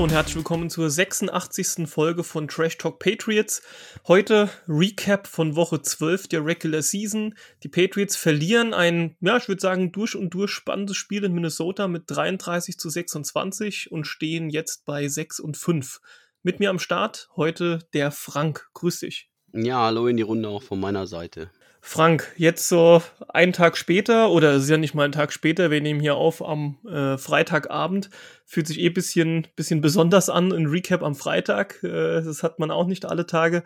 Hallo und herzlich willkommen zur 86. Folge von Trash Talk Patriots. Heute Recap von Woche 12 der Regular Season. Die Patriots verlieren ein, ja, ich würde sagen, durch und durch spannendes Spiel in Minnesota mit 33 zu 26 und stehen jetzt bei 6 und 5. Mit mir am Start heute der Frank. Grüß dich. Ja, hallo in die Runde auch von meiner Seite. Frank, jetzt so einen Tag später, oder es ist ja nicht mal ein Tag später, wir nehmen hier auf am äh, Freitagabend, fühlt sich eh bisschen, bisschen besonders an, ein Recap am Freitag, äh, das hat man auch nicht alle Tage.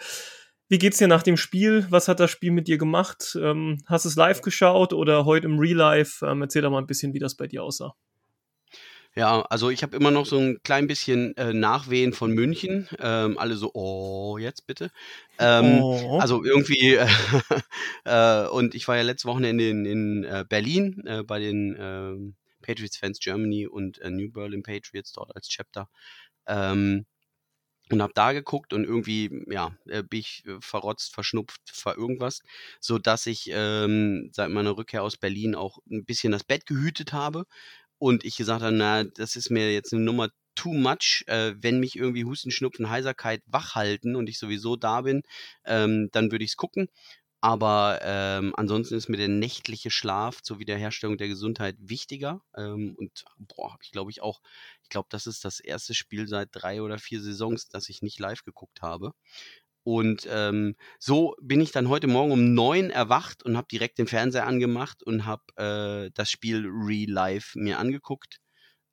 Wie geht's dir nach dem Spiel? Was hat das Spiel mit dir gemacht? Ähm, hast du es live geschaut oder heute im Real Life? Ähm, erzähl doch mal ein bisschen, wie das bei dir aussah. Ja, also ich habe immer noch so ein klein bisschen äh, Nachwehen von München. Ähm, alle so, oh, jetzt bitte. Ähm, oh. Also irgendwie, äh, und ich war ja letzte Wochenende in, in äh, Berlin äh, bei den ähm, Patriots Fans Germany und äh, New Berlin Patriots dort als Chapter. Ähm, und habe da geguckt und irgendwie, ja, äh, bin ich verrotzt, verschnupft, ver irgendwas, so dass ich ähm, seit meiner Rückkehr aus Berlin auch ein bisschen das Bett gehütet habe und ich gesagt habe, na, das ist mir jetzt eine Nummer too much, äh, wenn mich irgendwie Husten, Schnupfen, Heiserkeit wach halten und ich sowieso da bin, ähm, dann würde ich es gucken. Aber ähm, ansonsten ist mir der nächtliche Schlaf zur Wiederherstellung der Gesundheit wichtiger. Ähm, und boah, habe ich glaube ich auch, ich glaube, das ist das erste Spiel seit drei oder vier Saisons, das ich nicht live geguckt habe. Und ähm, so bin ich dann heute Morgen um neun erwacht und habe direkt den Fernseher angemacht und habe äh, das Spiel Real Life mir angeguckt.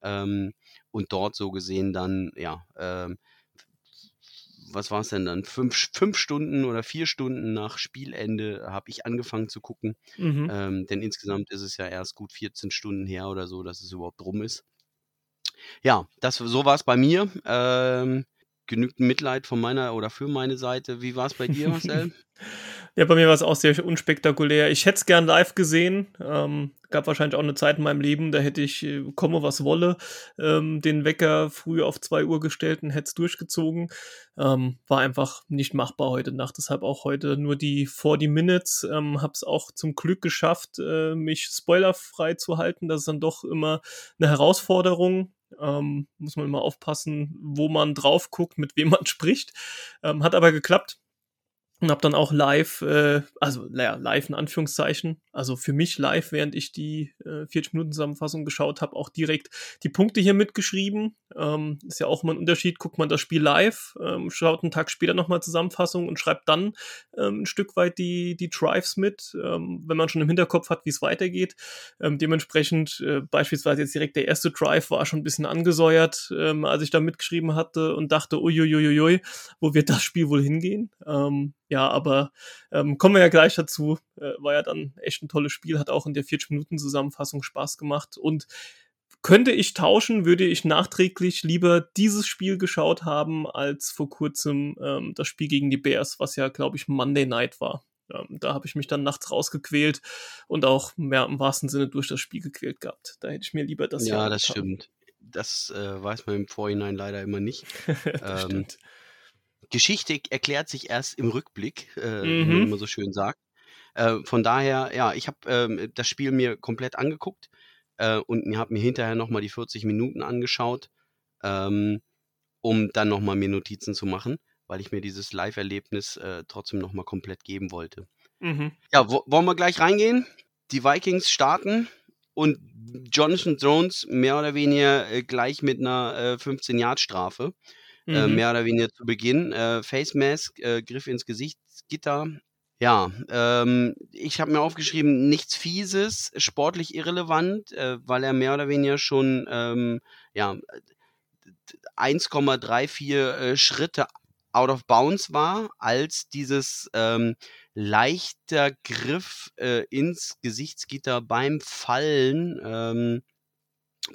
Ähm, und dort so gesehen dann, ja, ähm, was war es denn dann? Fünf, fünf Stunden oder vier Stunden nach Spielende habe ich angefangen zu gucken. Mhm. Ähm, denn insgesamt ist es ja erst gut 14 Stunden her oder so, dass es überhaupt rum ist. Ja, das, so war es bei mir. Genügt Mitleid von meiner oder für meine Seite. Wie war es bei dir, Marcel? ja, bei mir war es auch sehr unspektakulär. Ich hätte es gern live gesehen. Ähm, gab wahrscheinlich auch eine Zeit in meinem Leben, da hätte ich, äh, komme was wolle, ähm, den Wecker früh auf 2 Uhr gestellt und hätte es durchgezogen. Ähm, war einfach nicht machbar heute Nacht. Deshalb auch heute nur die 40 Minutes. Ähm, habe es auch zum Glück geschafft, äh, mich spoilerfrei zu halten. Das ist dann doch immer eine Herausforderung. Ähm, muss man immer aufpassen, wo man drauf guckt, mit wem man spricht. Ähm, hat aber geklappt und habe dann auch live, äh, also naja, live in Anführungszeichen, also für mich live, während ich die äh, 40-Minuten-Zusammenfassung geschaut habe, auch direkt die Punkte hier mitgeschrieben. Ähm, ist ja auch immer ein Unterschied, guckt man das Spiel live, ähm, schaut einen Tag später nochmal Zusammenfassung und schreibt dann ähm, ein Stück weit die, die Drives mit, ähm, wenn man schon im Hinterkopf hat, wie es weitergeht. Ähm, dementsprechend äh, beispielsweise jetzt direkt der erste Drive war schon ein bisschen angesäuert, ähm, als ich da mitgeschrieben hatte und dachte, uiuiuiui, wo wird das Spiel wohl hingehen? Ja, aber kommen wir ja gleich dazu. Äh, war ja dann echt ein tolles Spiel, hat auch in der 40-Minuten-Zusammenfassung Spaß gemacht. Und könnte ich tauschen, würde ich nachträglich lieber dieses Spiel geschaut haben, als vor kurzem ähm, das Spiel gegen die Bears, was ja, glaube ich, Monday Night war. Ähm, da habe ich mich dann nachts rausgequält und auch mehr im wahrsten Sinne durch das Spiel gequält gehabt. Da hätte ich mir lieber das. Ja, das stimmt. Das äh, weiß man im Vorhinein leider immer nicht. ähm, stimmt. Geschichte erklärt sich erst im Rückblick, äh, wie man mhm. immer so schön sagt. Äh, von daher, ja, ich habe ähm, das Spiel mir komplett angeguckt äh, und habe mir hinterher nochmal die 40 Minuten angeschaut, ähm, um dann nochmal mir Notizen zu machen, weil ich mir dieses Live-Erlebnis äh, trotzdem nochmal komplett geben wollte. Mhm. Ja, wo, wollen wir gleich reingehen? Die Vikings starten und Jonathan Jones mehr oder weniger äh, gleich mit einer 15-Yard-Strafe. Äh, mhm. mehr oder weniger zu Beginn. Äh, Face Mask, äh, Griff ins Gesichtsgitter. Ja, ähm, ich habe mir aufgeschrieben, nichts Fieses, sportlich irrelevant, äh, weil er mehr oder weniger schon ähm, ja, 1,34 äh, Schritte out of bounds war, als dieses ähm, leichter Griff äh, ins Gesichtsgitter beim Fallen ähm,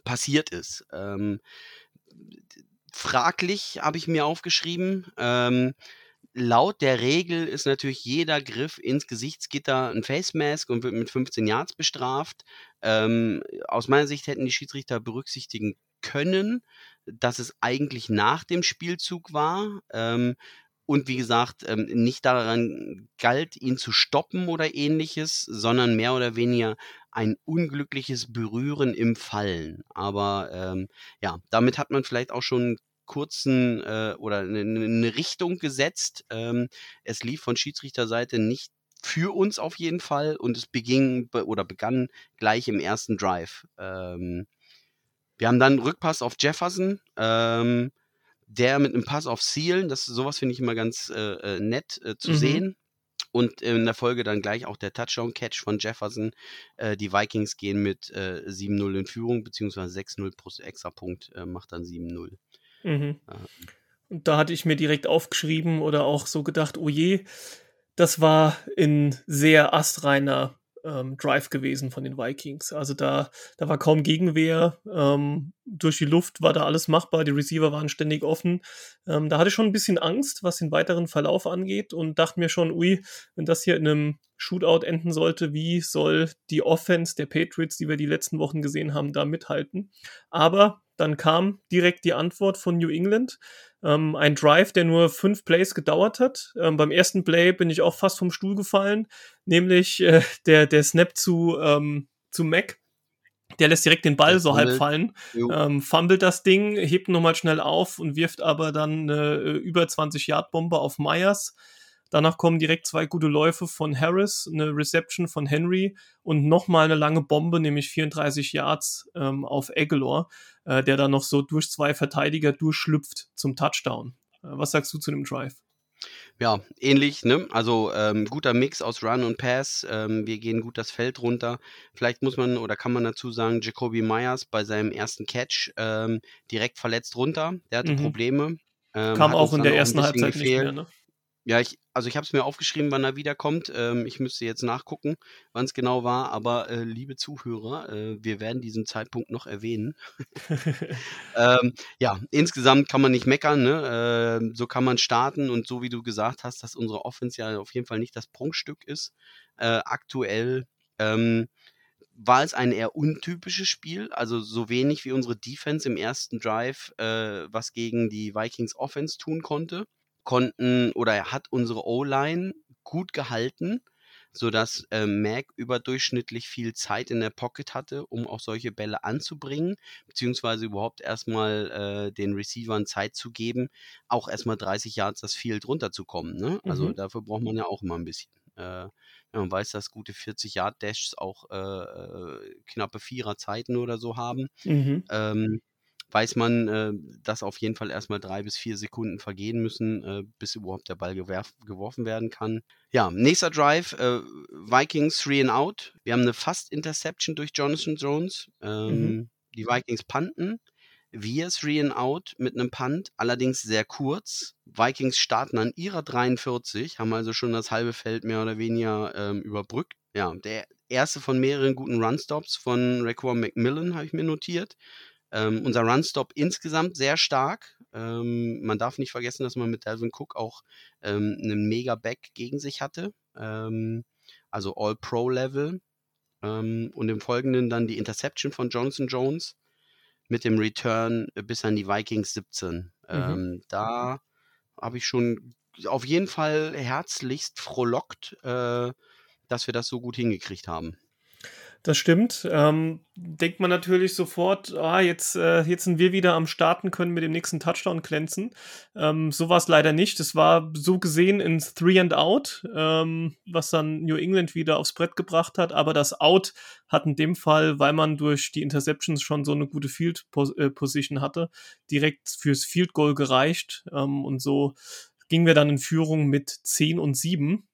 passiert ist. Ähm, fraglich, habe ich mir aufgeschrieben. Ähm, laut der Regel ist natürlich jeder Griff ins Gesichtsgitter ein Face Mask und wird mit 15 Yards bestraft. Ähm, aus meiner Sicht hätten die Schiedsrichter berücksichtigen können, dass es eigentlich nach dem Spielzug war. Ähm, und wie gesagt, ähm, nicht daran galt, ihn zu stoppen oder ähnliches, sondern mehr oder weniger ein unglückliches Berühren im Fallen. Aber ähm, ja, damit hat man vielleicht auch schon kurzen äh, oder eine, eine Richtung gesetzt. Ähm, es lief von Schiedsrichterseite nicht für uns auf jeden Fall und es beging oder begann gleich im ersten Drive. Ähm, wir haben dann Rückpass auf Jefferson, ähm, der mit einem Pass auf Sealen, das sowas finde ich immer ganz äh, äh, nett äh, zu mhm. sehen. Und in der Folge dann gleich auch der Touchdown-Catch von Jefferson. Äh, die Vikings gehen mit äh, 7-0 in Führung, beziehungsweise 6-0 plus Extrapunkt äh, macht dann 7-0. Mhm. Und da hatte ich mir direkt aufgeschrieben oder auch so gedacht, oh je, das war in sehr astreiner ähm, Drive gewesen von den Vikings. Also da, da war kaum Gegenwehr. Ähm, durch die Luft war da alles machbar. Die Receiver waren ständig offen. Ähm, da hatte ich schon ein bisschen Angst, was den weiteren Verlauf angeht und dachte mir schon, ui, wenn das hier in einem Shootout enden sollte, wie soll die Offense der Patriots, die wir die letzten Wochen gesehen haben, da mithalten? Aber dann kam direkt die Antwort von New England. Ähm, ein Drive, der nur fünf Plays gedauert hat. Ähm, beim ersten Play bin ich auch fast vom Stuhl gefallen, nämlich äh, der, der Snap zu, ähm, zu Mac. Der lässt direkt den Ball so halb fallen, ähm, fummelt das Ding, hebt nochmal schnell auf und wirft aber dann eine äh, über 20-Yard-Bombe auf Myers. Danach kommen direkt zwei gute Läufe von Harris, eine Reception von Henry und nochmal eine lange Bombe, nämlich 34 Yards ähm, auf Aguilar, äh, der dann noch so durch zwei Verteidiger durchschlüpft zum Touchdown. Äh, was sagst du zu dem Drive? Ja, ähnlich, ne? Also ähm, guter Mix aus Run und Pass. Ähm, wir gehen gut das Feld runter. Vielleicht muss man oder kann man dazu sagen, Jacoby Myers bei seinem ersten Catch ähm, direkt verletzt runter. Der hatte mhm. Probleme. Ähm, Kam auch in der ersten Halbzeit gefehlt. nicht mehr, ne? Ja, ich, also ich habe es mir aufgeschrieben, wann er wiederkommt. Ähm, ich müsste jetzt nachgucken, wann es genau war. Aber äh, liebe Zuhörer, äh, wir werden diesen Zeitpunkt noch erwähnen. ähm, ja, insgesamt kann man nicht meckern. Ne? Äh, so kann man starten und so wie du gesagt hast, dass unsere Offense ja auf jeden Fall nicht das Prunkstück ist. Äh, aktuell ähm, war es ein eher untypisches Spiel, also so wenig wie unsere Defense im ersten Drive, äh, was gegen die Vikings Offense tun konnte konnten oder er hat unsere O-Line gut gehalten, sodass äh, Mac überdurchschnittlich viel Zeit in der Pocket hatte, um auch solche Bälle anzubringen, beziehungsweise überhaupt erstmal äh, den Receivern Zeit zu geben, auch erstmal 30 Yards das Field runterzukommen. Ne? Also mhm. dafür braucht man ja auch immer ein bisschen. Äh, man weiß, dass gute 40 Yard Dashs auch äh, äh, knappe Vierer Zeiten oder so haben. Mhm. Ähm, weiß man, äh, dass auf jeden Fall erstmal drei bis vier Sekunden vergehen müssen, äh, bis überhaupt der Ball geworfen werden kann. Ja, nächster Drive, äh, Vikings Three and Out. Wir haben eine Fast-Interception durch Jonathan Jones. Ähm, mhm. Die Vikings panten. Wir Three and Out mit einem Punt, allerdings sehr kurz. Vikings starten an ihrer 43, haben also schon das halbe Feld mehr oder weniger ähm, überbrückt. Ja, der erste von mehreren guten Runstops von Raquan McMillan habe ich mir notiert. Ähm, unser Runstop insgesamt sehr stark. Ähm, man darf nicht vergessen, dass man mit Dalvin Cook auch ähm, einen Mega-Back gegen sich hatte. Ähm, also All-Pro-Level. Ähm, und im Folgenden dann die Interception von Johnson Jones mit dem Return bis an die Vikings 17. Mhm. Ähm, da habe ich schon auf jeden Fall herzlichst frohlockt, äh, dass wir das so gut hingekriegt haben. Das stimmt. Ähm, denkt man natürlich sofort, ah, jetzt, äh, jetzt sind wir wieder am Starten, können mit dem nächsten Touchdown glänzen. Ähm, so war es leider nicht. Es war so gesehen ins Three and Out, ähm, was dann New England wieder aufs Brett gebracht hat. Aber das Out hat in dem Fall, weil man durch die Interceptions schon so eine gute Field äh, Position hatte, direkt fürs Field Goal gereicht. Ähm, und so gingen wir dann in Führung mit 10 und 7.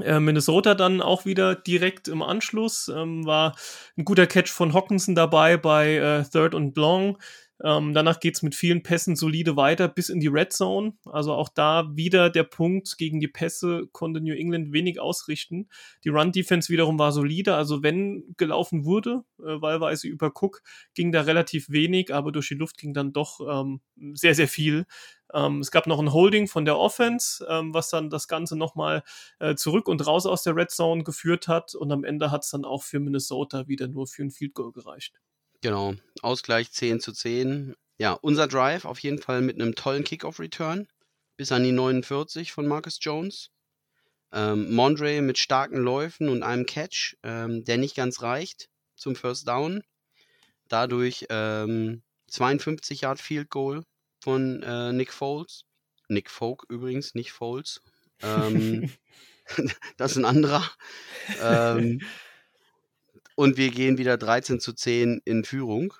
Äh, Minnesota dann auch wieder direkt im Anschluss. Ähm, war ein guter Catch von Hawkinson dabei bei äh, Third und Long. Ähm, danach geht's mit vielen Pässen solide weiter bis in die Red Zone. Also auch da wieder der Punkt gegen die Pässe konnte New England wenig ausrichten. Die Run-Defense wiederum war solide. Also wenn gelaufen wurde, äh, wahlweise über Cook, ging da relativ wenig, aber durch die Luft ging dann doch ähm, sehr, sehr viel. Ähm, es gab noch ein Holding von der Offense, ähm, was dann das Ganze nochmal äh, zurück und raus aus der Red Zone geführt hat. Und am Ende hat es dann auch für Minnesota wieder nur für ein Field Goal gereicht. Genau, Ausgleich 10 zu 10. Ja, unser Drive auf jeden Fall mit einem tollen Kickoff-Return bis an die 49 von Marcus Jones. Ähm, Mondre mit starken Läufen und einem Catch, ähm, der nicht ganz reicht zum First Down. Dadurch ähm, 52 Yard Field Goal, von äh, Nick Foles. Nick Folk übrigens, nicht Foles. Ähm, das ist ein anderer. und wir gehen wieder 13 zu 10 in Führung.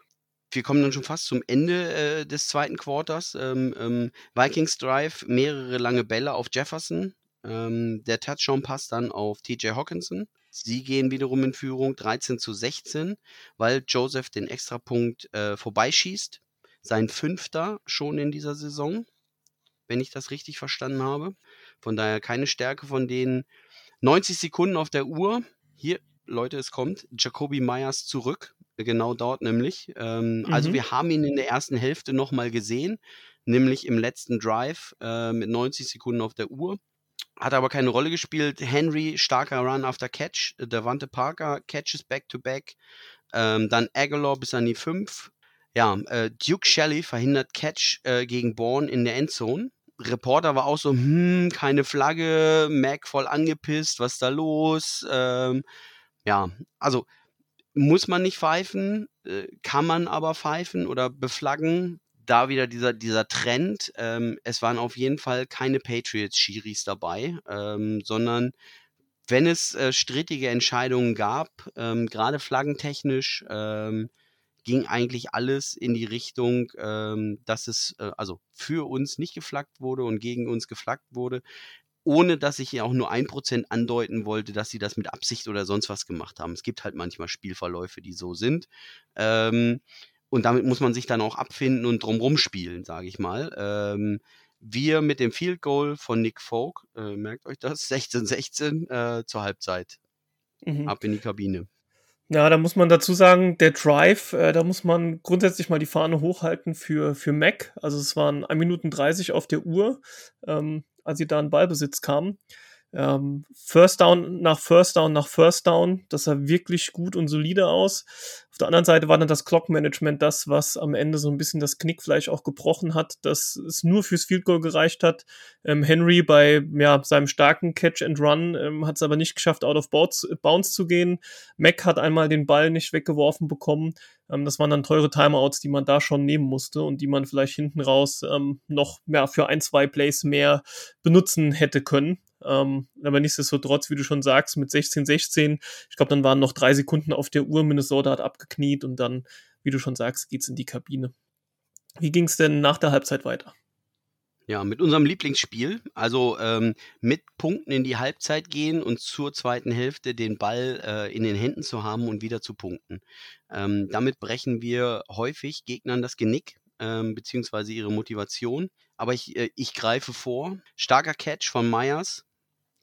Wir kommen dann schon fast zum Ende äh, des zweiten Quarters. Ähm, ähm, Vikings Drive, mehrere lange Bälle auf Jefferson. Ähm, der Touchdown passt dann auf TJ Hawkinson. Sie gehen wiederum in Führung 13 zu 16, weil Joseph den Extrapunkt äh, vorbeischießt. Sein fünfter schon in dieser Saison, wenn ich das richtig verstanden habe. Von daher keine Stärke von denen. 90 Sekunden auf der Uhr. Hier, Leute, es kommt. Jacoby Myers zurück. Genau dort nämlich. Ähm, also mhm. Also wir haben ihn in der ersten Hälfte nochmal gesehen, nämlich im letzten Drive äh, mit 90 Sekunden auf der Uhr. Hat aber keine Rolle gespielt. Henry, starker Run after Catch. Devante Parker, Catches back to back. Ähm, dann Aguilar bis an die 5. Ja, äh, Duke Shelley verhindert Catch äh, gegen Bourne in der Endzone. Reporter war auch so, hm, keine Flagge, Mac voll angepisst, was ist da los? Ähm, ja, also muss man nicht pfeifen, äh, kann man aber pfeifen oder beflaggen. Da wieder dieser, dieser Trend. Ähm, es waren auf jeden Fall keine Patriots-Schiris dabei, ähm, sondern wenn es äh, strittige Entscheidungen gab, ähm, gerade flaggentechnisch, ähm, ging eigentlich alles in die Richtung, ähm, dass es äh, also für uns nicht geflaggt wurde und gegen uns geflaggt wurde ohne dass ich ja auch nur ein Prozent andeuten wollte, dass sie das mit Absicht oder sonst was gemacht haben. Es gibt halt manchmal Spielverläufe, die so sind. Ähm, und damit muss man sich dann auch abfinden und drumrum spielen, sage ich mal. Ähm, wir mit dem Field Goal von Nick Folk, äh, merkt euch das, 16-16 äh, zur Halbzeit. Mhm. Ab in die Kabine. Ja, da muss man dazu sagen, der Drive, äh, da muss man grundsätzlich mal die Fahne hochhalten für, für Mac. Also es waren 1 Minuten 30 auf der Uhr. Ähm, als sie da in Ballbesitz kamen. Ähm, First Down nach First Down nach First Down, das sah wirklich gut und solide aus. Auf der anderen Seite war dann das Clock Management das, was am Ende so ein bisschen das Knickfleisch auch gebrochen hat, dass es nur fürs Field Goal gereicht hat. Ähm, Henry bei ja, seinem starken Catch and Run ähm, hat es aber nicht geschafft, out of bounds, bounds zu gehen. Mac hat einmal den Ball nicht weggeworfen bekommen. Ähm, das waren dann teure Timeouts, die man da schon nehmen musste und die man vielleicht hinten raus ähm, noch ja, für ein, zwei Plays mehr benutzen hätte können. Ähm, aber nichtsdestotrotz, wie du schon sagst, mit 16, 16, ich glaube, dann waren noch drei Sekunden auf der Uhr, Minnesota hat abgekniet und dann, wie du schon sagst, geht's in die Kabine. Wie ging es denn nach der Halbzeit weiter? Ja, mit unserem Lieblingsspiel, also ähm, mit Punkten in die Halbzeit gehen und zur zweiten Hälfte den Ball äh, in den Händen zu haben und wieder zu punkten. Ähm, damit brechen wir häufig Gegnern das Genick ähm, beziehungsweise ihre Motivation. Aber ich, äh, ich greife vor. Starker Catch von Myers,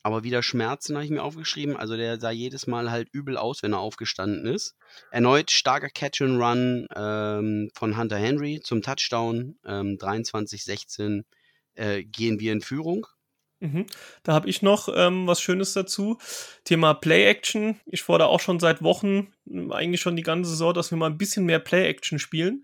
aber wieder Schmerzen habe ich mir aufgeschrieben. Also der sah jedes Mal halt übel aus, wenn er aufgestanden ist. Erneut starker Catch and Run ähm, von Hunter Henry zum Touchdown. Ähm, 23-16 äh, gehen wir in Führung. Mhm. Da habe ich noch ähm, was Schönes dazu. Thema Play-Action. Ich fordere auch schon seit Wochen, eigentlich schon die ganze Saison, dass wir mal ein bisschen mehr Play-Action spielen.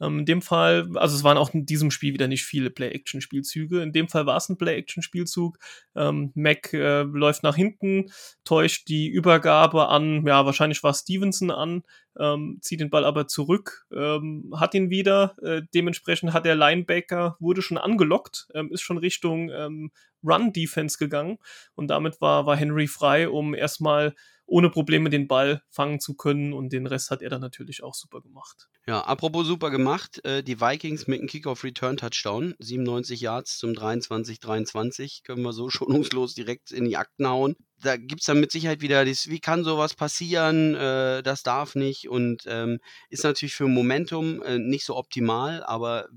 Ähm, in dem Fall, also es waren auch in diesem Spiel wieder nicht viele Play-Action-Spielzüge. In dem Fall war es ein Play-Action-Spielzug. Ähm, Mac äh, läuft nach hinten, täuscht die Übergabe an, ja, wahrscheinlich war Stevenson an, ähm, zieht den Ball aber zurück, ähm, hat ihn wieder. Äh, dementsprechend hat der Linebacker, wurde schon angelockt, ähm, ist schon Richtung ähm, Run-Defense gegangen und damit war, war Henry frei, um erstmal ohne Probleme den Ball fangen zu können und den Rest hat er dann natürlich auch super gemacht. Ja, apropos super gemacht, äh, die Vikings mit einem Kickoff-Return-Touchdown, 97 Yards zum 23-23, können wir so schonungslos direkt in die Akten hauen. Da gibt es dann mit Sicherheit wieder, das, wie kann sowas passieren, äh, das darf nicht und ähm, ist natürlich für Momentum äh, nicht so optimal, aber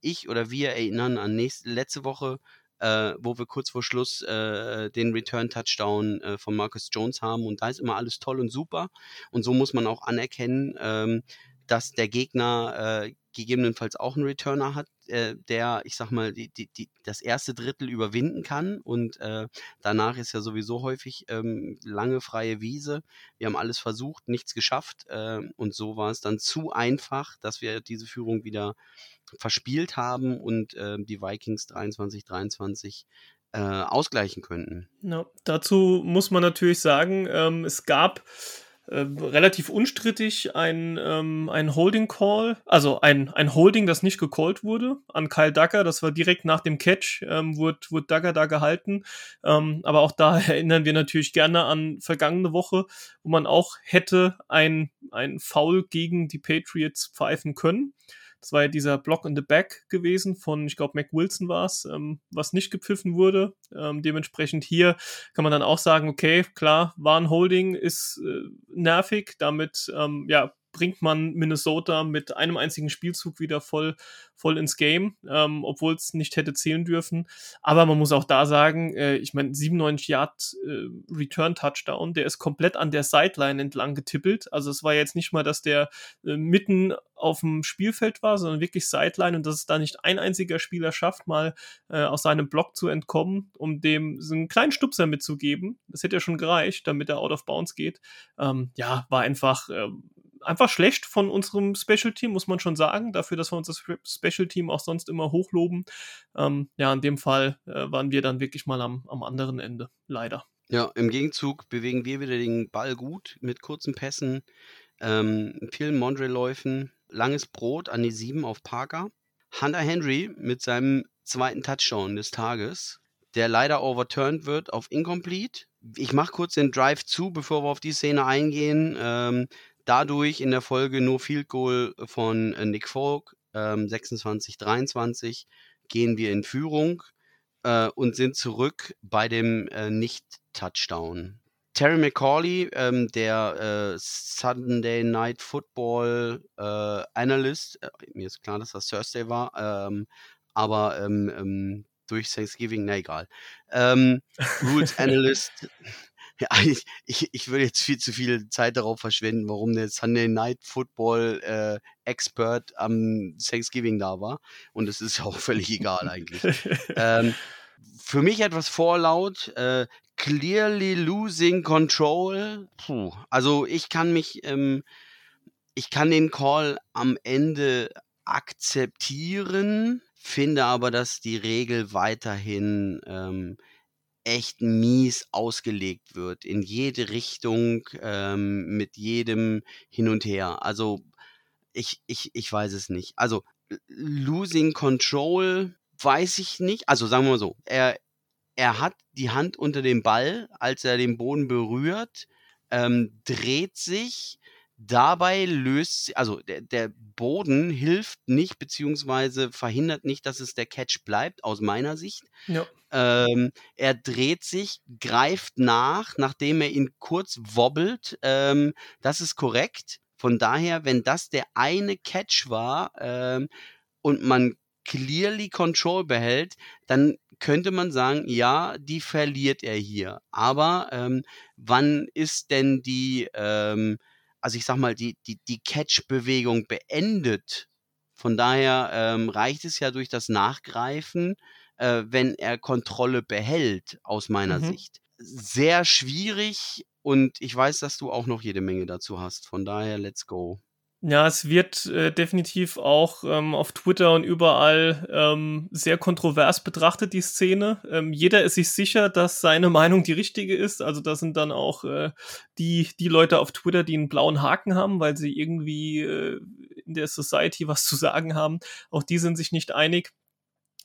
ich oder wir erinnern an nächste, letzte Woche äh, wo wir kurz vor Schluss äh, den Return-Touchdown äh, von Marcus Jones haben. Und da ist immer alles toll und super. Und so muss man auch anerkennen, ähm, dass der Gegner äh, gegebenenfalls auch einen Returner hat, äh, der, ich sag mal, die, die, die, das erste Drittel überwinden kann. Und äh, danach ist ja sowieso häufig ähm, lange freie Wiese. Wir haben alles versucht, nichts geschafft. Äh, und so war es dann zu einfach, dass wir diese Führung wieder verspielt haben und äh, die Vikings 23-23 äh, ausgleichen könnten. Ja, dazu muss man natürlich sagen, ähm, es gab äh, relativ unstrittig ein, ähm, ein Holding Call, also ein, ein Holding, das nicht gecallt wurde an Kyle Duggar. Das war direkt nach dem Catch, ähm, wurde, wurde Duggar da gehalten. Ähm, aber auch da erinnern wir natürlich gerne an vergangene Woche, wo man auch hätte ein, ein Foul gegen die Patriots pfeifen können. Das war ja dieser Block in the Back gewesen von, ich glaube, Mac Wilson war es, ähm, was nicht gepfiffen wurde. Ähm, dementsprechend hier kann man dann auch sagen, okay, klar, war ein Holding, ist äh, nervig, damit ähm, ja, bringt man Minnesota mit einem einzigen Spielzug wieder voll, voll ins Game, ähm, obwohl es nicht hätte zählen dürfen. Aber man muss auch da sagen, äh, ich meine, 97 Yard äh, Return Touchdown, der ist komplett an der Sideline entlang getippelt. Also es war jetzt nicht mal, dass der äh, mitten auf dem Spielfeld war, sondern wirklich Sideline und dass es da nicht ein einziger Spieler schafft, mal äh, aus seinem Block zu entkommen, um dem so einen kleinen Stupser mitzugeben. Das hätte ja schon gereicht, damit er out of bounds geht. Ähm, ja, war einfach ähm, einfach schlecht von unserem Special Team, muss man schon sagen, dafür, dass wir uns das Special Team auch sonst immer hochloben. Ähm, ja, in dem Fall äh, waren wir dann wirklich mal am, am anderen Ende, leider. Ja, im Gegenzug bewegen wir wieder den Ball gut mit kurzen Pässen, ähm, vielen Mondre-Läufen, langes Brot an die 7 auf Parker. Hunter Henry mit seinem zweiten Touchdown des Tages, der leider overturned wird auf Incomplete. Ich mache kurz den Drive zu, bevor wir auf die Szene eingehen. Ähm, dadurch in der Folge nur Field Goal von äh, Nick Folk, ähm, 26-23, gehen wir in Führung äh, und sind zurück bei dem äh, Nicht-Touchdown. Terry McCauley, ähm, der äh, Sunday Night Football äh, Analyst, äh, mir ist klar, dass das Thursday war, ähm, aber ähm, ähm durch Thanksgiving, na egal. Ähm, Rules Analyst ja, ich, ich, ich würde jetzt viel zu viel Zeit darauf verschwenden, warum der Sunday Night Football äh, Expert am Thanksgiving da war. Und es ist ja auch völlig egal eigentlich. ähm, für mich etwas vorlaut. Äh, clearly losing control. Puh. Also ich kann mich, ähm, ich kann den Call am Ende akzeptieren, finde aber, dass die Regel weiterhin ähm, echt mies ausgelegt wird, in jede Richtung, ähm, mit jedem hin und her. Also ich, ich, ich weiß es nicht. Also Losing Control weiß ich nicht. Also sagen wir mal so, er, er hat die Hand unter dem Ball, als er den Boden berührt, ähm, dreht sich, dabei löst, also der, der Boden hilft nicht, beziehungsweise verhindert nicht, dass es der Catch bleibt, aus meiner Sicht. Ja. Ähm, er dreht sich, greift nach, nachdem er ihn kurz wobbelt. Ähm, das ist korrekt. Von daher, wenn das der eine Catch war ähm, und man clearly Control behält, dann könnte man sagen, ja, die verliert er hier. Aber ähm, wann ist denn die, ähm, also ich sag mal, die, die, die Catch-Bewegung beendet? Von daher ähm, reicht es ja durch das Nachgreifen äh, wenn er Kontrolle behält, aus meiner mhm. Sicht. Sehr schwierig und ich weiß, dass du auch noch jede Menge dazu hast. Von daher, let's go. Ja, es wird äh, definitiv auch ähm, auf Twitter und überall ähm, sehr kontrovers betrachtet, die Szene. Ähm, jeder ist sich sicher, dass seine Meinung die richtige ist. Also da sind dann auch äh, die, die Leute auf Twitter, die einen blauen Haken haben, weil sie irgendwie äh, in der Society was zu sagen haben. Auch die sind sich nicht einig.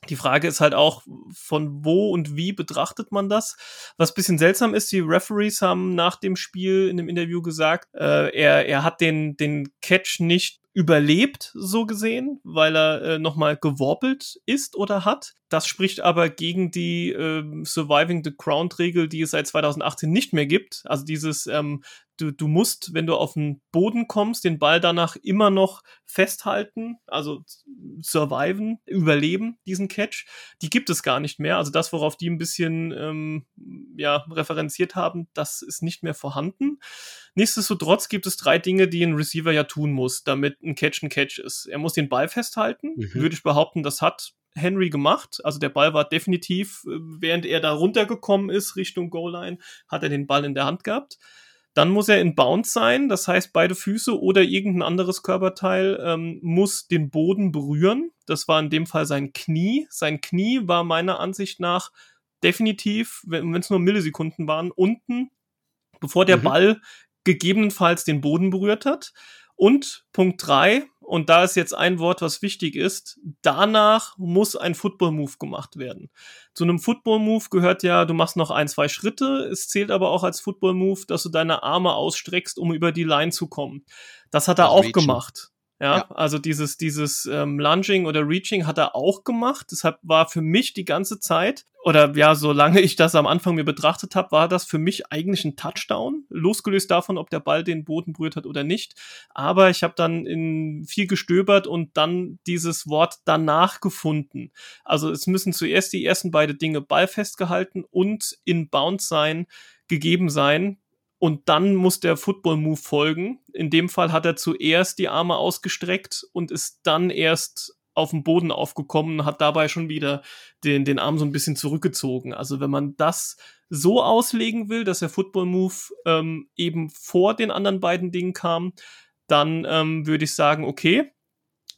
Die Frage ist halt auch, von wo und wie betrachtet man das? Was bisschen seltsam ist, die Referees haben nach dem Spiel in dem Interview gesagt, äh, er, er hat den, den Catch nicht überlebt, so gesehen, weil er äh, nochmal geworbelt ist oder hat. Das spricht aber gegen die äh, Surviving the Ground-Regel, die es seit 2018 nicht mehr gibt. Also dieses, ähm, du, du musst, wenn du auf den Boden kommst, den Ball danach immer noch festhalten, also surviven, überleben, diesen Catch. Die gibt es gar nicht mehr. Also das, worauf die ein bisschen ähm, ja, referenziert haben, das ist nicht mehr vorhanden. Nichtsdestotrotz gibt es drei Dinge, die ein Receiver ja tun muss, damit ein Catch ein Catch ist. Er muss den Ball festhalten. Mhm. Würde ich behaupten, das hat Henry gemacht. Also der Ball war definitiv, äh, während er da runtergekommen ist Richtung Goal-Line, hat er den Ball in der Hand gehabt. Dann muss er in Bounce sein, das heißt beide Füße oder irgendein anderes Körperteil ähm, muss den Boden berühren. Das war in dem Fall sein Knie. Sein Knie war meiner Ansicht nach definitiv, wenn es nur Millisekunden waren, unten, bevor der mhm. Ball gegebenenfalls den Boden berührt hat. Und Punkt drei und da ist jetzt ein Wort, was wichtig ist, danach muss ein Football-Move gemacht werden. Zu einem Football-Move gehört ja, du machst noch ein, zwei Schritte, es zählt aber auch als Football-Move, dass du deine Arme ausstreckst, um über die Line zu kommen. Das hat er das auch Reachen. gemacht. Ja, ja, also dieses, dieses ähm, Lunging oder Reaching hat er auch gemacht. Deshalb war für mich die ganze Zeit, oder ja, solange ich das am Anfang mir betrachtet habe, war das für mich eigentlich ein Touchdown, losgelöst davon, ob der Ball den Boden berührt hat oder nicht. Aber ich habe dann in viel gestöbert und dann dieses Wort danach gefunden. Also es müssen zuerst die ersten beiden Dinge Ball festgehalten und in Bounce sein, gegeben sein, und dann muss der Football-Move folgen. In dem Fall hat er zuerst die Arme ausgestreckt und ist dann erst auf dem Boden aufgekommen, hat dabei schon wieder den, den Arm so ein bisschen zurückgezogen. Also wenn man das so auslegen will, dass der Football-Move ähm, eben vor den anderen beiden Dingen kam, dann ähm, würde ich sagen, okay,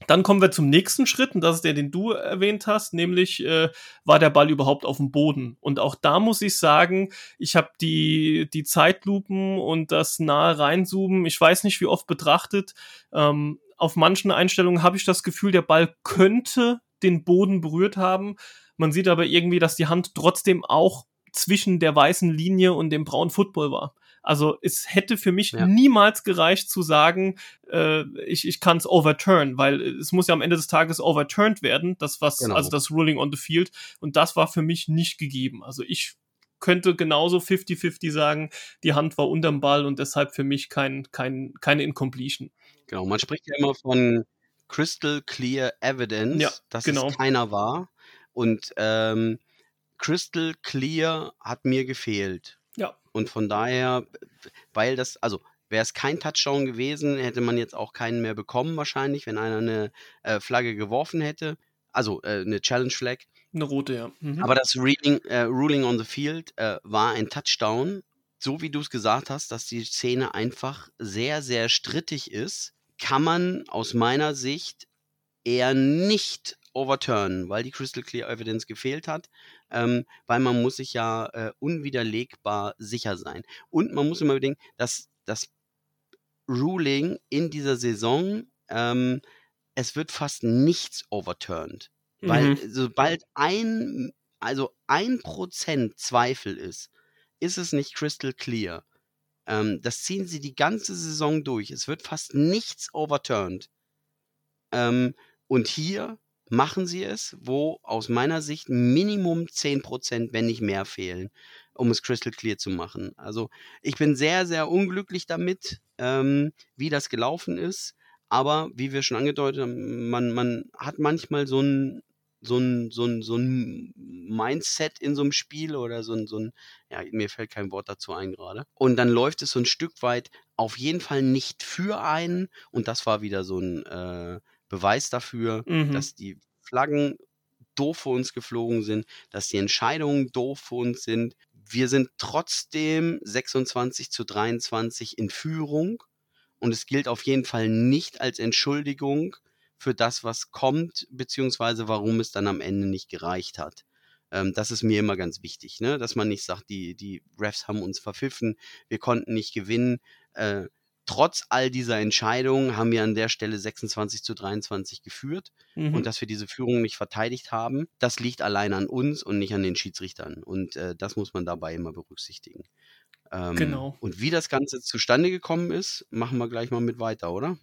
dann kommen wir zum nächsten Schritt, und das ist der, den du erwähnt hast, nämlich äh, war der Ball überhaupt auf dem Boden. Und auch da muss ich sagen, ich habe die, die Zeitlupen und das nahe reinzoomen, ich weiß nicht, wie oft betrachtet. Ähm, auf manchen Einstellungen habe ich das Gefühl, der Ball könnte den Boden berührt haben. Man sieht aber irgendwie, dass die Hand trotzdem auch zwischen der weißen Linie und dem braunen Football war. Also es hätte für mich ja. niemals gereicht zu sagen, äh, ich, ich kann es overturn, weil es muss ja am Ende des Tages overturned werden, das was, genau. also das Ruling on the Field. Und das war für mich nicht gegeben. Also ich könnte genauso 50-50 sagen, die Hand war unterm Ball und deshalb für mich kein, kein, keine Incompletion. Genau, man spricht ja immer von Crystal Clear Evidence, ja, dass genau. es keiner war. Und ähm, Crystal Clear hat mir gefehlt. Ja. Und von daher, weil das, also wäre es kein Touchdown gewesen, hätte man jetzt auch keinen mehr bekommen wahrscheinlich, wenn einer eine äh, Flagge geworfen hätte. Also äh, eine Challenge Flag. Eine rote, ja. Mhm. Aber das Reading, äh, Ruling on the Field äh, war ein Touchdown. So wie du es gesagt hast, dass die Szene einfach sehr, sehr strittig ist, kann man aus meiner Sicht eher nicht overturnen, weil die Crystal Clear Evidence gefehlt hat, ähm, weil man muss sich ja äh, unwiderlegbar sicher sein. Und man muss immer bedenken, dass das Ruling in dieser Saison, ähm, es wird fast nichts overturned. Mhm. Weil sobald ein, also ein Prozent Zweifel ist, ist es nicht crystal clear. Ähm, das ziehen sie die ganze Saison durch. Es wird fast nichts overturned. Ähm, und hier machen sie es, wo aus meiner Sicht Minimum 10%, wenn nicht mehr fehlen, um es crystal clear zu machen. Also ich bin sehr, sehr unglücklich damit, ähm, wie das gelaufen ist. Aber wie wir schon angedeutet haben, man, man hat manchmal so ein, so ein, so ein, so ein Mindset in so einem Spiel oder so ein, so ein, ja, mir fällt kein Wort dazu ein gerade. Und dann läuft es so ein Stück weit auf jeden Fall nicht für einen. Und das war wieder so ein, äh, Beweis dafür, mhm. dass die Flaggen doof für uns geflogen sind, dass die Entscheidungen doof für uns sind. Wir sind trotzdem 26 zu 23 in Führung und es gilt auf jeden Fall nicht als Entschuldigung für das, was kommt, beziehungsweise warum es dann am Ende nicht gereicht hat. Ähm, das ist mir immer ganz wichtig, ne? dass man nicht sagt, die, die Refs haben uns verpfiffen, wir konnten nicht gewinnen. Äh, trotz all dieser Entscheidungen haben wir an der Stelle 26 zu 23 geführt mhm. und dass wir diese Führung nicht verteidigt haben, das liegt allein an uns und nicht an den Schiedsrichtern. Und äh, das muss man dabei immer berücksichtigen. Ähm, genau. Und wie das Ganze zustande gekommen ist, machen wir gleich mal mit weiter, oder?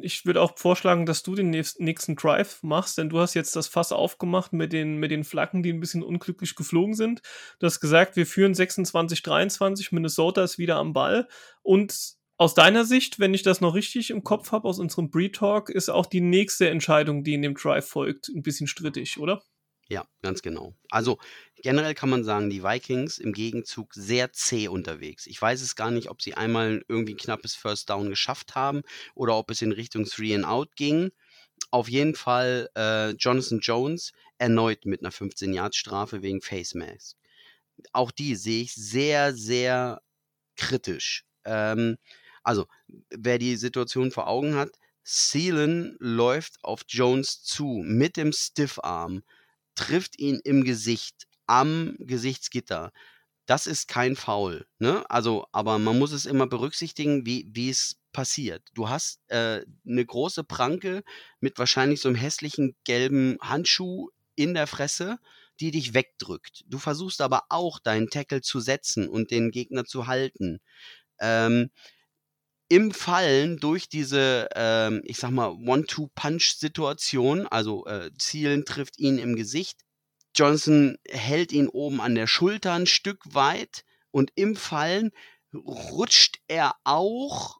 Ich würde auch vorschlagen, dass du den nächsten Drive machst, denn du hast jetzt das Fass aufgemacht mit den, mit den Flaggen, die ein bisschen unglücklich geflogen sind. Du hast gesagt, wir führen 26-23, Minnesota ist wieder am Ball und aus deiner Sicht, wenn ich das noch richtig im Kopf habe aus unserem Breed-Talk, ist auch die nächste Entscheidung, die in dem Drive folgt, ein bisschen strittig, oder? Ja, ganz genau. Also generell kann man sagen, die Vikings im Gegenzug sehr zäh unterwegs. Ich weiß es gar nicht, ob sie einmal irgendwie ein knappes First Down geschafft haben oder ob es in Richtung Three and Out ging. Auf jeden Fall äh, Jonathan Jones erneut mit einer 15-Yard-Strafe wegen Face Mask. Auch die sehe ich sehr, sehr kritisch. Ähm, also, wer die Situation vor Augen hat, Seelen läuft auf Jones zu mit dem Stiffarm, trifft ihn im Gesicht, am Gesichtsgitter, Das ist kein Foul. Ne? Also, aber man muss es immer berücksichtigen, wie, es passiert. Du hast äh, eine große Pranke mit wahrscheinlich so einem hässlichen gelben Handschuh in der Fresse, die dich wegdrückt. Du versuchst aber auch deinen Tackle zu setzen und den Gegner zu halten. Ähm, Im Fallen durch diese, ähm, ich sag mal, One-Two-Punch-Situation, also äh, Zielen trifft ihn im Gesicht, Johnson hält ihn oben an der Schulter ein Stück weit und im Fallen rutscht er auch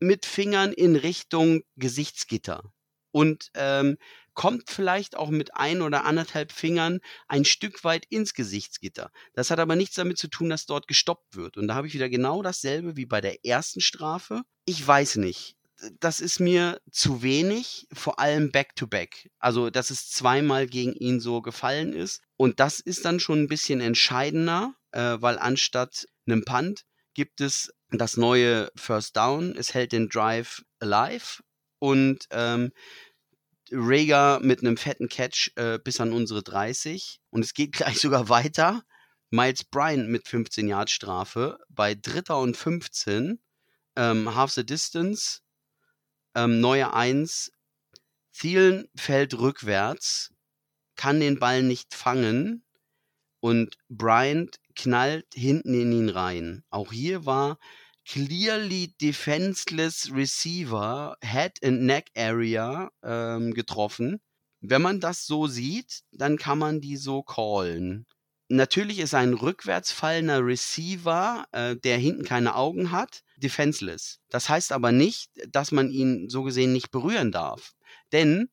mit Fingern in Richtung Gesichtsgitter. Und ähm, kommt vielleicht auch mit ein oder anderthalb Fingern ein Stück weit ins Gesichtsgitter. Das hat aber nichts damit zu tun, dass dort gestoppt wird. Und da habe ich wieder genau dasselbe wie bei der ersten Strafe. Ich weiß nicht das ist mir zu wenig, vor allem back-to-back. Also, dass es zweimal gegen ihn so gefallen ist. Und das ist dann schon ein bisschen entscheidender, äh, weil anstatt einem Punt gibt es das neue First Down. Es hält den Drive alive und ähm, Rager mit einem fetten Catch äh, bis an unsere 30. Und es geht gleich sogar weiter. Miles Bryant mit 15 Yard Strafe bei Dritter und 15. Ähm, half the distance ähm, neue Eins. Thielen fällt rückwärts, kann den Ball nicht fangen und Bryant knallt hinten in ihn rein. Auch hier war clearly defenseless Receiver, Head and Neck Area ähm, getroffen. Wenn man das so sieht, dann kann man die so callen. Natürlich ist ein rückwärts fallender Receiver, äh, der hinten keine Augen hat, defenseless. Das heißt aber nicht, dass man ihn so gesehen nicht berühren darf. Denn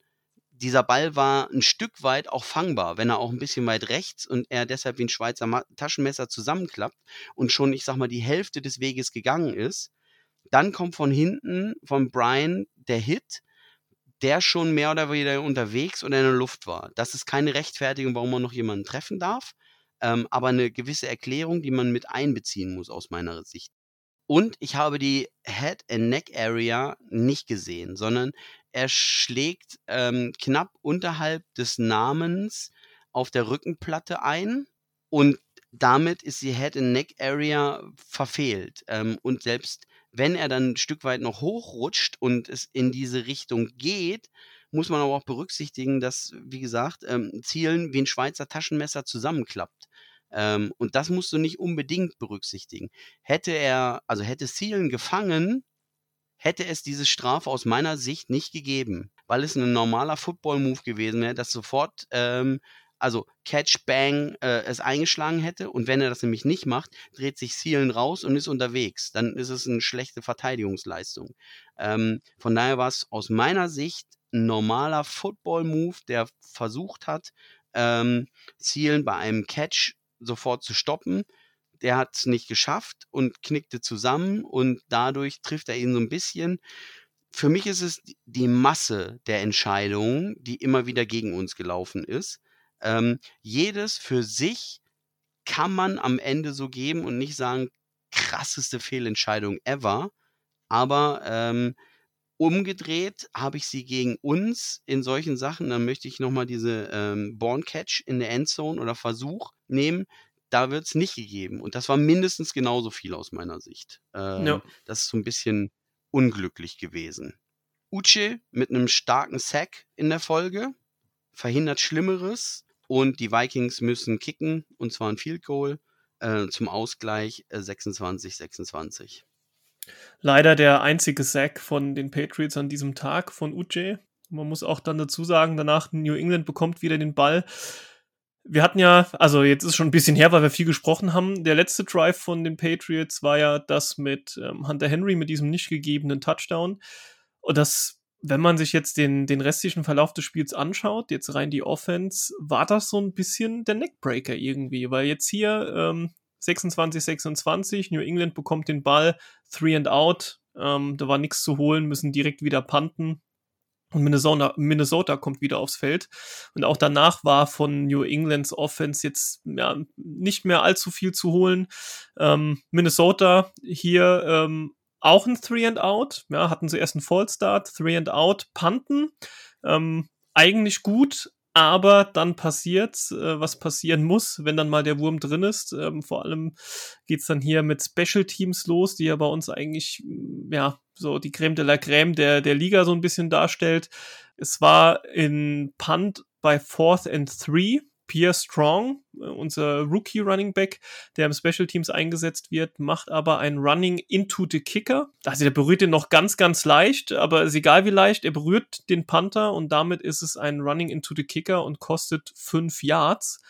dieser Ball war ein Stück weit auch fangbar, wenn er auch ein bisschen weit rechts und er deshalb wie ein Schweizer Ma Taschenmesser zusammenklappt und schon, ich sag mal, die Hälfte des Weges gegangen ist. Dann kommt von hinten von Brian der Hit, der schon mehr oder weniger unterwegs oder in der Luft war. Das ist keine Rechtfertigung, warum man noch jemanden treffen darf ähm, aber eine gewisse Erklärung, die man mit einbeziehen muss aus meiner Sicht. Und ich habe die Head and Neck Area nicht gesehen, sondern er schlägt ähm, knapp unterhalb des Namens auf der Rückenplatte ein und damit ist die Head and Neck Area verfehlt. Ähm, und selbst wenn er dann ein Stück weit noch hochrutscht und es in diese Richtung geht, muss man aber auch berücksichtigen, dass, wie gesagt, ähm, Zielen wie ein Schweizer Taschenmesser zusammenklappt. Ähm, und das musst du nicht unbedingt berücksichtigen. Hätte er, also hätte Thielen gefangen, hätte es diese Strafe aus meiner Sicht nicht gegeben, weil es ein normaler Football-Move gewesen wäre, das sofort, ähm, also Catch, Bang, äh, es eingeschlagen hätte. Und wenn er das nämlich nicht macht, dreht sich Thielen raus und ist unterwegs. Dann ist es eine schlechte Verteidigungsleistung. Ähm, von daher war es aus meiner Sicht ein normaler Football-Move, der versucht hat, ähm, Zielen bei einem Catch sofort zu stoppen. Der hat es nicht geschafft und knickte zusammen und dadurch trifft er ihn so ein bisschen. Für mich ist es die Masse der Entscheidungen, die immer wieder gegen uns gelaufen ist. Ähm, jedes für sich kann man am Ende so geben und nicht sagen, krasseste Fehlentscheidung ever. Aber ähm, umgedreht habe ich sie gegen uns in solchen Sachen. Dann möchte ich nochmal diese ähm, Born Catch in der Endzone oder Versuch nehmen. Da wird es nicht gegeben. Und das war mindestens genauso viel aus meiner Sicht. Ähm, ja. Das ist so ein bisschen unglücklich gewesen. Uche mit einem starken Sack in der Folge verhindert Schlimmeres und die Vikings müssen kicken und zwar ein Field Goal äh, zum Ausgleich äh, 26-26. Leider der einzige Sack von den Patriots an diesem Tag von Uche. Man muss auch dann dazu sagen, danach New England bekommt wieder den Ball. Wir hatten ja, also jetzt ist schon ein bisschen her, weil wir viel gesprochen haben. Der letzte Drive von den Patriots war ja das mit ähm, Hunter Henry mit diesem nicht gegebenen Touchdown. Und das, wenn man sich jetzt den, den restlichen Verlauf des Spiels anschaut, jetzt rein die Offense, war das so ein bisschen der Neckbreaker irgendwie, weil jetzt hier ähm, 26, 26. New England bekommt den Ball, three and out. Ähm, da war nichts zu holen, müssen direkt wieder punten. Und Minnesota, Minnesota kommt wieder aufs Feld. Und auch danach war von New Englands Offense jetzt ja, nicht mehr allzu viel zu holen. Ähm, Minnesota hier ähm, auch ein Three and Out. Ja, hatten sie erst einen Fallstart, Three and Out, punten. Ähm, eigentlich gut, aber dann passiert's, äh, was passieren muss, wenn dann mal der Wurm drin ist. Ähm, vor allem geht's dann hier mit Special Teams los, die ja bei uns eigentlich, mm, ja, so die Creme de la Creme der, der Liga so ein bisschen darstellt. Es war in Punt bei Fourth and Three Pierre Strong, äh, unser Rookie Running Back, der im Special Teams eingesetzt wird, macht aber ein Running into the Kicker. Also der berührt den noch ganz, ganz leicht, aber ist egal wie leicht, er berührt den Panther und damit ist es ein Running into the Kicker und kostet fünf Yards.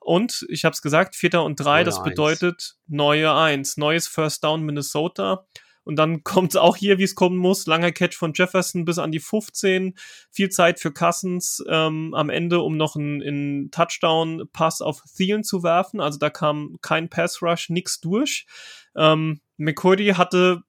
Und ich habe es gesagt, Vierter und drei, neue das bedeutet eins. neue Eins, neues First Down Minnesota. Und dann kommt es auch hier, wie es kommen muss. Langer Catch von Jefferson bis an die 15. Viel Zeit für Cousins ähm, am Ende, um noch einen, Touchdown-Pass auf Thielen zu werfen. Also da kam kein Pass-Rush, nix durch. Ähm, McCurdy hatte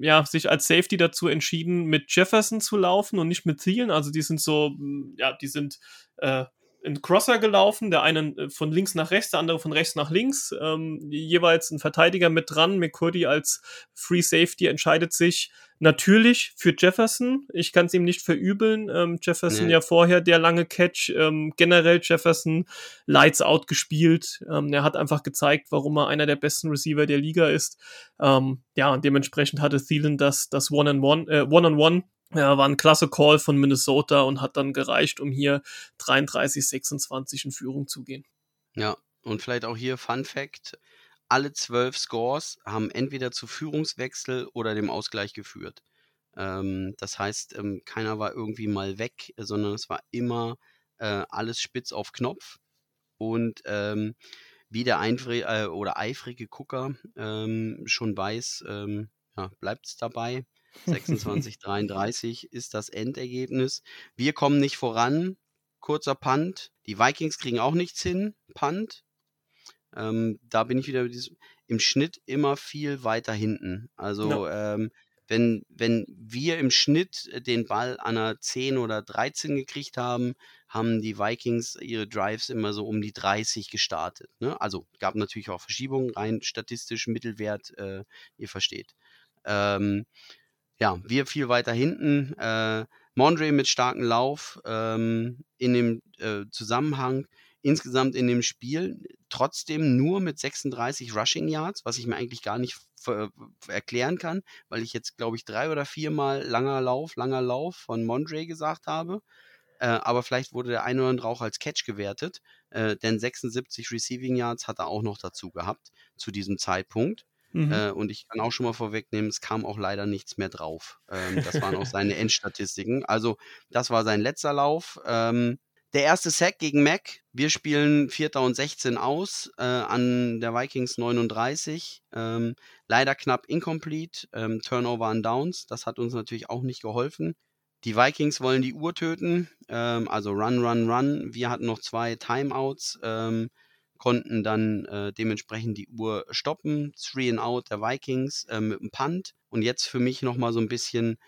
ja sich als Safety dazu entschieden, mit Jefferson zu laufen und nicht mit Thielen. Also die sind so, ja, die sind äh, in Crosser gelaufen, der eine äh, von links nach rechts, der andere von rechts nach links, ähm, jeweils ein Verteidiger mit dran. McCurdy als Free Safety entscheidet sich natürlich für Jefferson. Ich kann es ihm nicht verübeln. Ähm, Jefferson nee. ja vorher der lange Catch. Ähm, generell Jefferson Lights Out gespielt. Ähm, er hat einfach gezeigt, warum er einer der besten Receiver der Liga ist. Ähm, ja, und dementsprechend hatte Thielen das, das One-on-One, äh, One-on-One ja, war ein klasse Call von Minnesota und hat dann gereicht, um hier 33, 26 in Führung zu gehen. Ja, und vielleicht auch hier Fun Fact: Alle zwölf Scores haben entweder zu Führungswechsel oder dem Ausgleich geführt. Ähm, das heißt, ähm, keiner war irgendwie mal weg, sondern es war immer äh, alles spitz auf Knopf. Und ähm, wie der einfri äh, oder eifrige Gucker ähm, schon weiß, ähm, ja, bleibt es dabei. 26, 33 ist das Endergebnis. Wir kommen nicht voran. Kurzer Punt. Die Vikings kriegen auch nichts hin. Punt. Ähm, da bin ich wieder im Schnitt immer viel weiter hinten. Also ja. ähm, wenn, wenn wir im Schnitt den Ball an einer 10 oder 13 gekriegt haben, haben die Vikings ihre Drives immer so um die 30 gestartet. Ne? Also gab natürlich auch Verschiebungen, rein statistisch Mittelwert, äh, ihr versteht. Ähm, ja, wir viel weiter hinten. Äh, Mondre mit starkem Lauf ähm, in dem äh, Zusammenhang insgesamt in dem Spiel trotzdem nur mit 36 Rushing Yards, was ich mir eigentlich gar nicht erklären kann, weil ich jetzt, glaube ich, drei oder viermal langer Lauf, langer Lauf von Mondre gesagt habe. Äh, aber vielleicht wurde der eine oder andere auch als Catch gewertet, äh, denn 76 Receiving Yards hat er auch noch dazu gehabt zu diesem Zeitpunkt. Mhm. Äh, und ich kann auch schon mal vorwegnehmen, es kam auch leider nichts mehr drauf. Ähm, das waren auch seine Endstatistiken. Also, das war sein letzter Lauf. Ähm, der erste Sack gegen Mac. Wir spielen 4. und 16 aus, äh, an der Vikings 39. Ähm, leider knapp incomplete. Ähm, Turnover an Downs. Das hat uns natürlich auch nicht geholfen. Die Vikings wollen die Uhr töten, ähm, also Run, Run, Run. Wir hatten noch zwei Timeouts. Konnten dann äh, dementsprechend die Uhr stoppen. Three and out der Vikings äh, mit einem Punt. Und jetzt für mich nochmal so ein bisschen,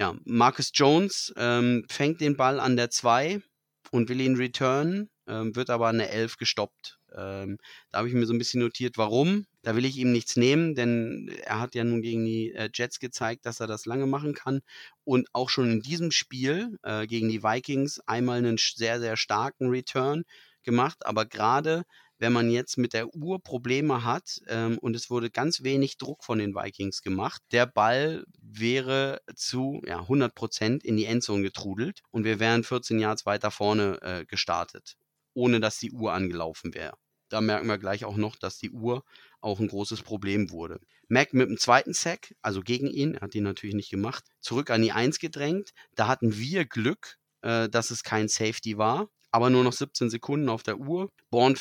ja, Marcus Jones ähm, fängt den Ball an der 2 und will ihn returnen, ähm, wird aber an der 11 gestoppt. Ähm, da habe ich mir so ein bisschen notiert, warum. Da will ich ihm nichts nehmen, denn er hat ja nun gegen die äh, Jets gezeigt, dass er das lange machen kann. Und auch schon in diesem Spiel äh, gegen die Vikings einmal einen sehr, sehr starken Return gemacht. Aber gerade wenn man jetzt mit der Uhr Probleme hat ähm, und es wurde ganz wenig Druck von den Vikings gemacht, der Ball wäre zu ja, 100 Prozent in die Endzone getrudelt und wir wären 14 Yards weiter vorne äh, gestartet, ohne dass die Uhr angelaufen wäre. Da merken wir gleich auch noch, dass die Uhr auch ein großes Problem wurde. Mac mit dem zweiten Sack, also gegen ihn, hat ihn natürlich nicht gemacht, zurück an die 1 gedrängt. Da hatten wir Glück, äh, dass es kein Safety war aber nur noch 17 Sekunden auf der Uhr. Born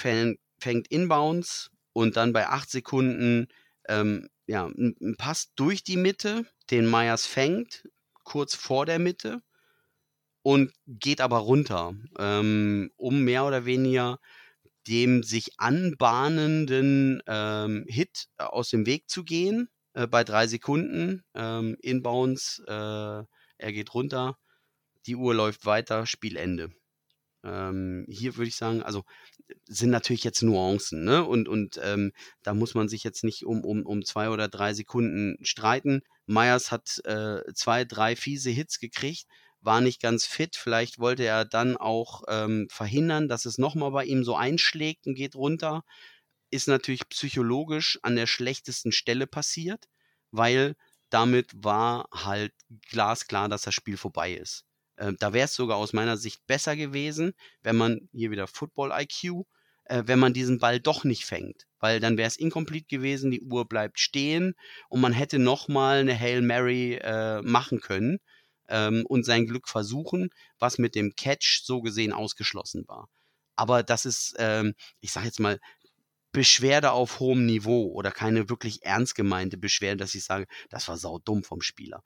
fängt Inbounds und dann bei 8 Sekunden ähm, ja, ein Pass durch die Mitte, den Myers fängt, kurz vor der Mitte und geht aber runter, ähm, um mehr oder weniger dem sich anbahnenden ähm, Hit aus dem Weg zu gehen. Äh, bei drei Sekunden ähm, Inbounds, äh, er geht runter, die Uhr läuft weiter, Spielende. Ähm, hier würde ich sagen, also sind natürlich jetzt Nuancen, ne? Und, und ähm, da muss man sich jetzt nicht um, um, um zwei oder drei Sekunden streiten. Myers hat äh, zwei, drei fiese Hits gekriegt, war nicht ganz fit. Vielleicht wollte er dann auch ähm, verhindern, dass es nochmal bei ihm so einschlägt und geht runter. Ist natürlich psychologisch an der schlechtesten Stelle passiert, weil damit war halt glasklar, dass das Spiel vorbei ist. Äh, da wäre es sogar aus meiner Sicht besser gewesen, wenn man hier wieder Football IQ, äh, wenn man diesen Ball doch nicht fängt, weil dann wäre es incomplete gewesen, die Uhr bleibt stehen und man hätte nochmal eine Hail Mary äh, machen können ähm, und sein Glück versuchen, was mit dem Catch so gesehen ausgeschlossen war. Aber das ist, ähm, ich sage jetzt mal, Beschwerde auf hohem Niveau oder keine wirklich ernst gemeinte Beschwerde, dass ich sage, das war saudumm vom Spieler.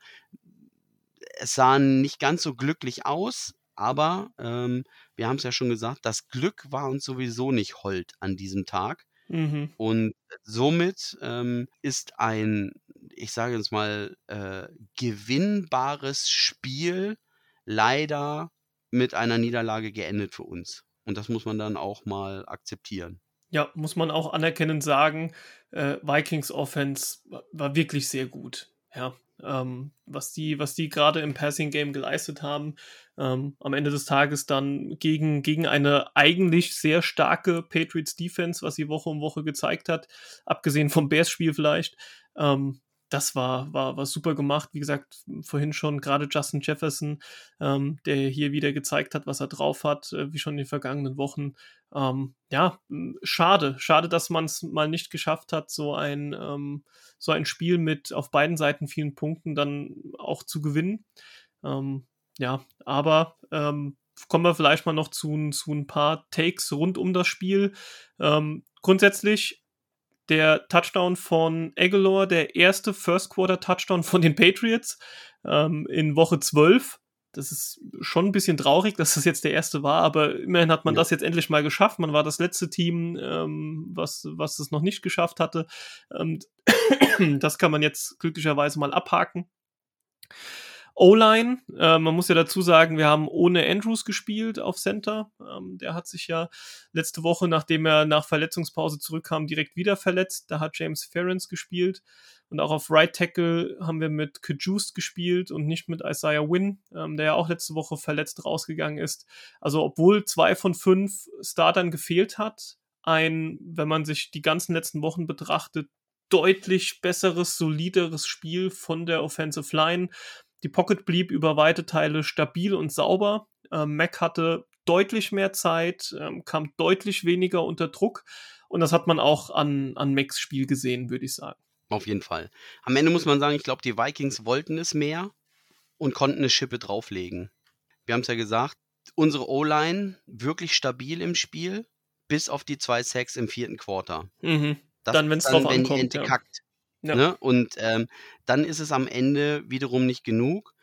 Es sah nicht ganz so glücklich aus, aber ähm, wir haben es ja schon gesagt, das Glück war uns sowieso nicht hold an diesem Tag. Mhm. Und somit ähm, ist ein, ich sage jetzt mal, äh, gewinnbares Spiel leider mit einer Niederlage geendet für uns. Und das muss man dann auch mal akzeptieren. Ja, muss man auch anerkennend sagen, äh, Vikings Offense war, war wirklich sehr gut. Ja, ähm, was die, was die gerade im Passing Game geleistet haben. Ähm, am Ende des Tages dann gegen, gegen eine eigentlich sehr starke Patriots Defense, was sie Woche um Woche gezeigt hat, abgesehen vom Bears-Spiel vielleicht. Ähm, das war, war, war super gemacht. Wie gesagt, vorhin schon gerade Justin Jefferson, ähm, der hier wieder gezeigt hat, was er drauf hat, äh, wie schon in den vergangenen Wochen. Ähm, ja, schade. Schade, dass man es mal nicht geschafft hat, so ein, ähm, so ein Spiel mit auf beiden Seiten vielen Punkten dann auch zu gewinnen. Ähm, ja, aber ähm, kommen wir vielleicht mal noch zu, zu ein paar Takes rund um das Spiel. Ähm, grundsätzlich der Touchdown von Aguilar, der erste First Quarter Touchdown von den Patriots ähm, in Woche 12. Das ist schon ein bisschen traurig, dass das jetzt der erste war, aber immerhin hat man ja. das jetzt endlich mal geschafft. Man war das letzte Team, ähm, was, was es noch nicht geschafft hatte. Ähm, das kann man jetzt glücklicherweise mal abhaken. O-Line, äh, man muss ja dazu sagen, wir haben ohne Andrews gespielt auf Center. Ähm, der hat sich ja letzte Woche, nachdem er nach Verletzungspause zurückkam, direkt wieder verletzt. Da hat James Ferrens gespielt. Und auch auf Right Tackle haben wir mit Kajust gespielt und nicht mit Isaiah Wynn, ähm, der ja auch letzte Woche verletzt rausgegangen ist. Also obwohl zwei von fünf Startern gefehlt hat, ein, wenn man sich die ganzen letzten Wochen betrachtet, deutlich besseres, solideres Spiel von der Offensive Line. Die Pocket blieb über weite Teile stabil und sauber. Ähm, Mac hatte deutlich mehr Zeit, ähm, kam deutlich weniger unter Druck. Und das hat man auch an, an Macs Spiel gesehen, würde ich sagen. Auf jeden Fall. Am Ende muss man sagen, ich glaube, die Vikings wollten es mehr und konnten eine Schippe drauflegen. Wir haben es ja gesagt, unsere O-Line wirklich stabil im Spiel, bis auf die zwei Sacks im vierten Quarter. Mhm. dann, wenn es drauf wenn ankommt. Die Ente ja. kackt. Ja. Ne? Und ähm, dann ist es am Ende wiederum nicht genug.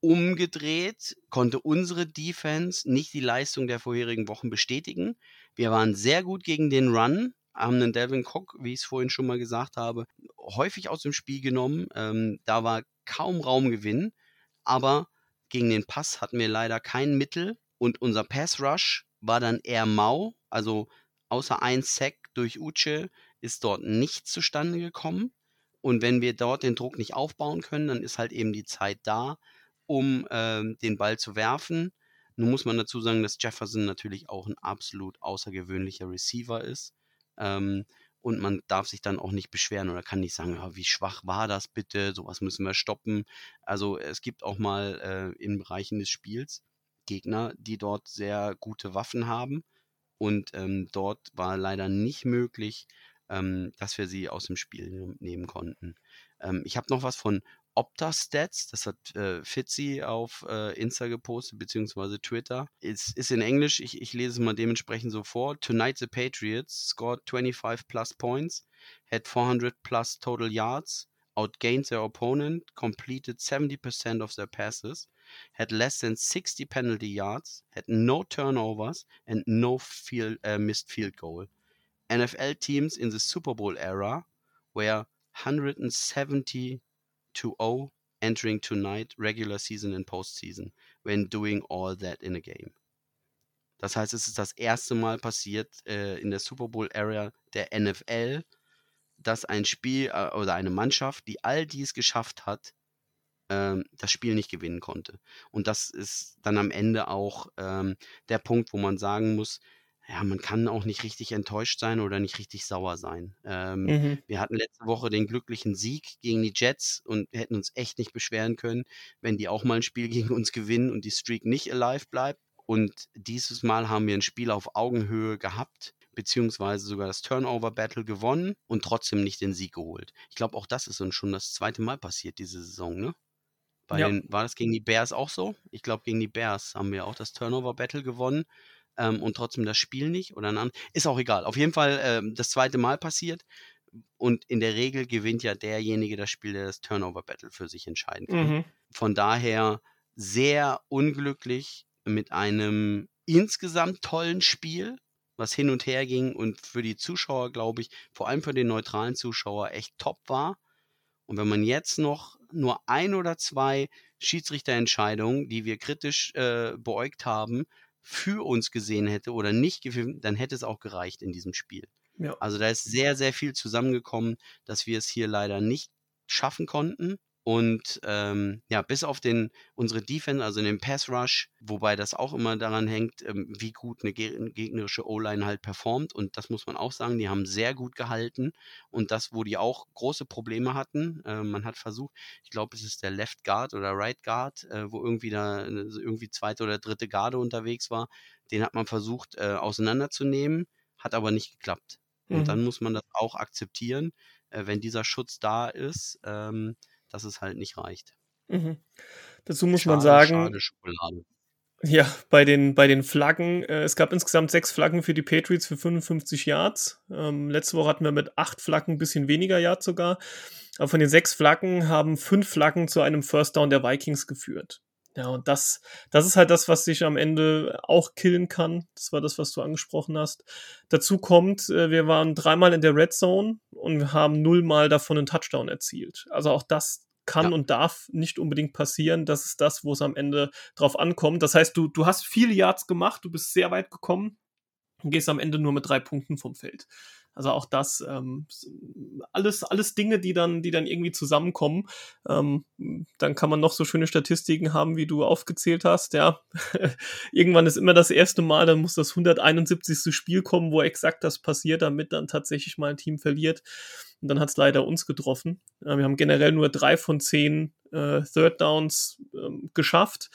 Umgedreht konnte unsere Defense nicht die Leistung der vorherigen Wochen bestätigen. Wir waren sehr gut gegen den Run, haben einen Devin Cook, wie ich es vorhin schon mal gesagt habe, häufig aus dem Spiel genommen. Ähm, da war kaum Raumgewinn, aber gegen den Pass hatten wir leider kein Mittel und unser Pass Rush war dann eher mau. Also außer ein Sack durch Uche ist dort nichts zustande gekommen. Und wenn wir dort den Druck nicht aufbauen können, dann ist halt eben die Zeit da, um ähm, den Ball zu werfen. Nun muss man dazu sagen, dass Jefferson natürlich auch ein absolut außergewöhnlicher Receiver ist. Ähm, und man darf sich dann auch nicht beschweren oder kann nicht sagen, ja, wie schwach war das bitte, sowas müssen wir stoppen. Also es gibt auch mal äh, in Bereichen des Spiels Gegner, die dort sehr gute Waffen haben. Und ähm, dort war leider nicht möglich, ähm, dass wir sie aus dem Spiel nehmen konnten. Ähm, ich habe noch was von Opta-Stats, das hat äh, Fitzy auf äh, Insta gepostet, beziehungsweise Twitter. Es ist in Englisch, ich, ich lese es mal dementsprechend so vor. Tonight the Patriots scored 25 plus points, had 400 plus total yards, outgained their opponent, completed 70% of their passes, had less than 60 penalty yards, had no turnovers, and no field, uh, missed field goal. NFL teams in the Super Bowl era were 170 to 0 entering tonight regular season and postseason when doing all that in a game. Das heißt, es ist das erste Mal passiert äh, in der Super Bowl Era der NFL, dass ein Spiel äh, oder eine Mannschaft, die all dies geschafft hat, ähm, das Spiel nicht gewinnen konnte. Und das ist dann am Ende auch ähm, der Punkt, wo man sagen muss, ja, man kann auch nicht richtig enttäuscht sein oder nicht richtig sauer sein. Ähm, mhm. Wir hatten letzte Woche den glücklichen Sieg gegen die Jets und hätten uns echt nicht beschweren können, wenn die auch mal ein Spiel gegen uns gewinnen und die Streak nicht alive bleibt. Und dieses Mal haben wir ein Spiel auf Augenhöhe gehabt, beziehungsweise sogar das Turnover-Battle gewonnen und trotzdem nicht den Sieg geholt. Ich glaube, auch das ist uns schon das zweite Mal passiert diese Saison, ne? Bei ja. den, war das gegen die Bears auch so? Ich glaube, gegen die Bears haben wir auch das Turnover-Battle gewonnen ähm, und trotzdem das Spiel nicht oder ein Ist auch egal. Auf jeden Fall ähm, das zweite Mal passiert. Und in der Regel gewinnt ja derjenige das Spiel, der das Turnover-Battle für sich entscheiden kann. Mhm. Von daher sehr unglücklich mit einem insgesamt tollen Spiel, was hin und her ging und für die Zuschauer, glaube ich, vor allem für den neutralen Zuschauer echt top war. Und wenn man jetzt noch nur ein oder zwei Schiedsrichterentscheidungen, die wir kritisch äh, beäugt haben, für uns gesehen hätte oder nicht gefilmt, dann hätte es auch gereicht in diesem Spiel. Ja. Also da ist sehr, sehr viel zusammengekommen, dass wir es hier leider nicht schaffen konnten. Und ähm, ja, bis auf den, unsere Defense, also den Pass Rush, wobei das auch immer daran hängt, ähm, wie gut eine gegnerische O-Line halt performt. Und das muss man auch sagen, die haben sehr gut gehalten. Und das, wo die auch große Probleme hatten, äh, man hat versucht, ich glaube, es ist der Left Guard oder Right Guard, äh, wo irgendwie da äh, irgendwie zweite oder dritte Garde unterwegs war. Den hat man versucht äh, auseinanderzunehmen, hat aber nicht geklappt. Mhm. Und dann muss man das auch akzeptieren, äh, wenn dieser Schutz da ist. Ähm, dass es halt nicht reicht. Mhm. Dazu muss schade, man sagen, schade Schokolade. Ja, bei den, bei den Flaggen, äh, es gab insgesamt sechs Flaggen für die Patriots für 55 Yards. Ähm, letzte Woche hatten wir mit acht Flaggen ein bisschen weniger Yards sogar. Aber von den sechs Flaggen haben fünf Flaggen zu einem First Down der Vikings geführt. Ja, und das, das ist halt das, was sich am Ende auch killen kann. Das war das, was du angesprochen hast. Dazu kommt, äh, wir waren dreimal in der Red Zone und wir haben nullmal davon einen Touchdown erzielt. Also auch das kann ja. und darf nicht unbedingt passieren. Das ist das, wo es am Ende drauf ankommt. Das heißt, du, du hast viele Yards gemacht, du bist sehr weit gekommen und gehst am Ende nur mit drei Punkten vom Feld. Also auch das, ähm, alles, alles Dinge, die dann, die dann irgendwie zusammenkommen. Ähm, dann kann man noch so schöne Statistiken haben, wie du aufgezählt hast. Ja, irgendwann ist immer das erste Mal, dann muss das 171. Spiel kommen, wo exakt das passiert, damit dann tatsächlich mal ein Team verliert. Und dann hat es leider uns getroffen. Äh, wir haben generell nur drei von zehn äh, Third Downs äh, geschafft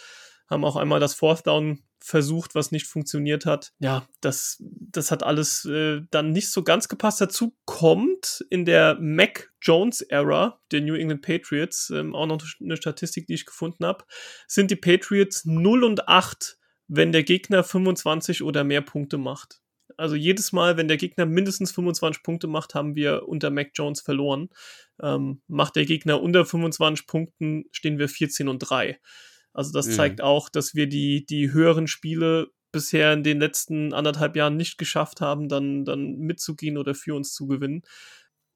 haben auch einmal das Fourth Down versucht, was nicht funktioniert hat. Ja, das, das hat alles äh, dann nicht so ganz gepasst. Dazu kommt in der Mac Jones Era der New England Patriots, ähm, auch noch eine Statistik, die ich gefunden habe, sind die Patriots 0 und 8, wenn der Gegner 25 oder mehr Punkte macht. Also jedes Mal, wenn der Gegner mindestens 25 Punkte macht, haben wir unter Mac Jones verloren. Ähm, macht der Gegner unter 25 Punkten, stehen wir 14 und 3. Also das mhm. zeigt auch, dass wir die, die höheren Spiele bisher in den letzten anderthalb Jahren nicht geschafft haben, dann, dann mitzugehen oder für uns zu gewinnen.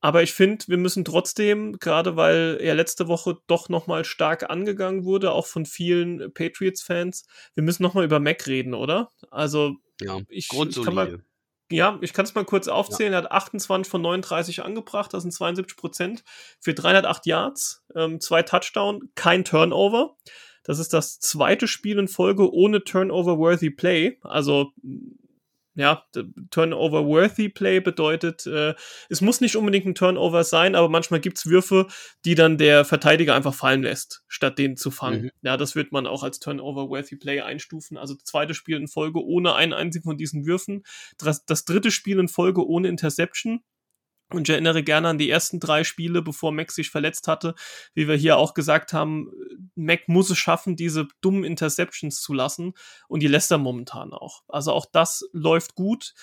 Aber ich finde, wir müssen trotzdem, gerade weil er letzte Woche doch nochmal stark angegangen wurde, auch von vielen Patriots-Fans, wir müssen nochmal über Mac reden, oder? Also, ja, ich, ich kann mal, ja, ich kann es mal kurz aufzählen. Ja. Er hat 28 von 39 angebracht, das sind 72 Prozent für 308 Yards, ähm, zwei Touchdown, kein Turnover. Das ist das zweite Spiel in Folge ohne Turnover-worthy Play. Also ja, Turnover-worthy Play bedeutet, äh, es muss nicht unbedingt ein Turnover sein, aber manchmal gibt's Würfe, die dann der Verteidiger einfach fallen lässt, statt den zu fangen. Mhm. Ja, das wird man auch als Turnover-worthy Play einstufen. Also zweites Spiel in Folge ohne einen einzigen von diesen Würfen. Das, das dritte Spiel in Folge ohne Interception. Und ich erinnere gerne an die ersten drei Spiele, bevor Mac sich verletzt hatte, wie wir hier auch gesagt haben, Mac muss es schaffen, diese dummen Interceptions zu lassen und die lässt er momentan auch. Also auch das läuft gut.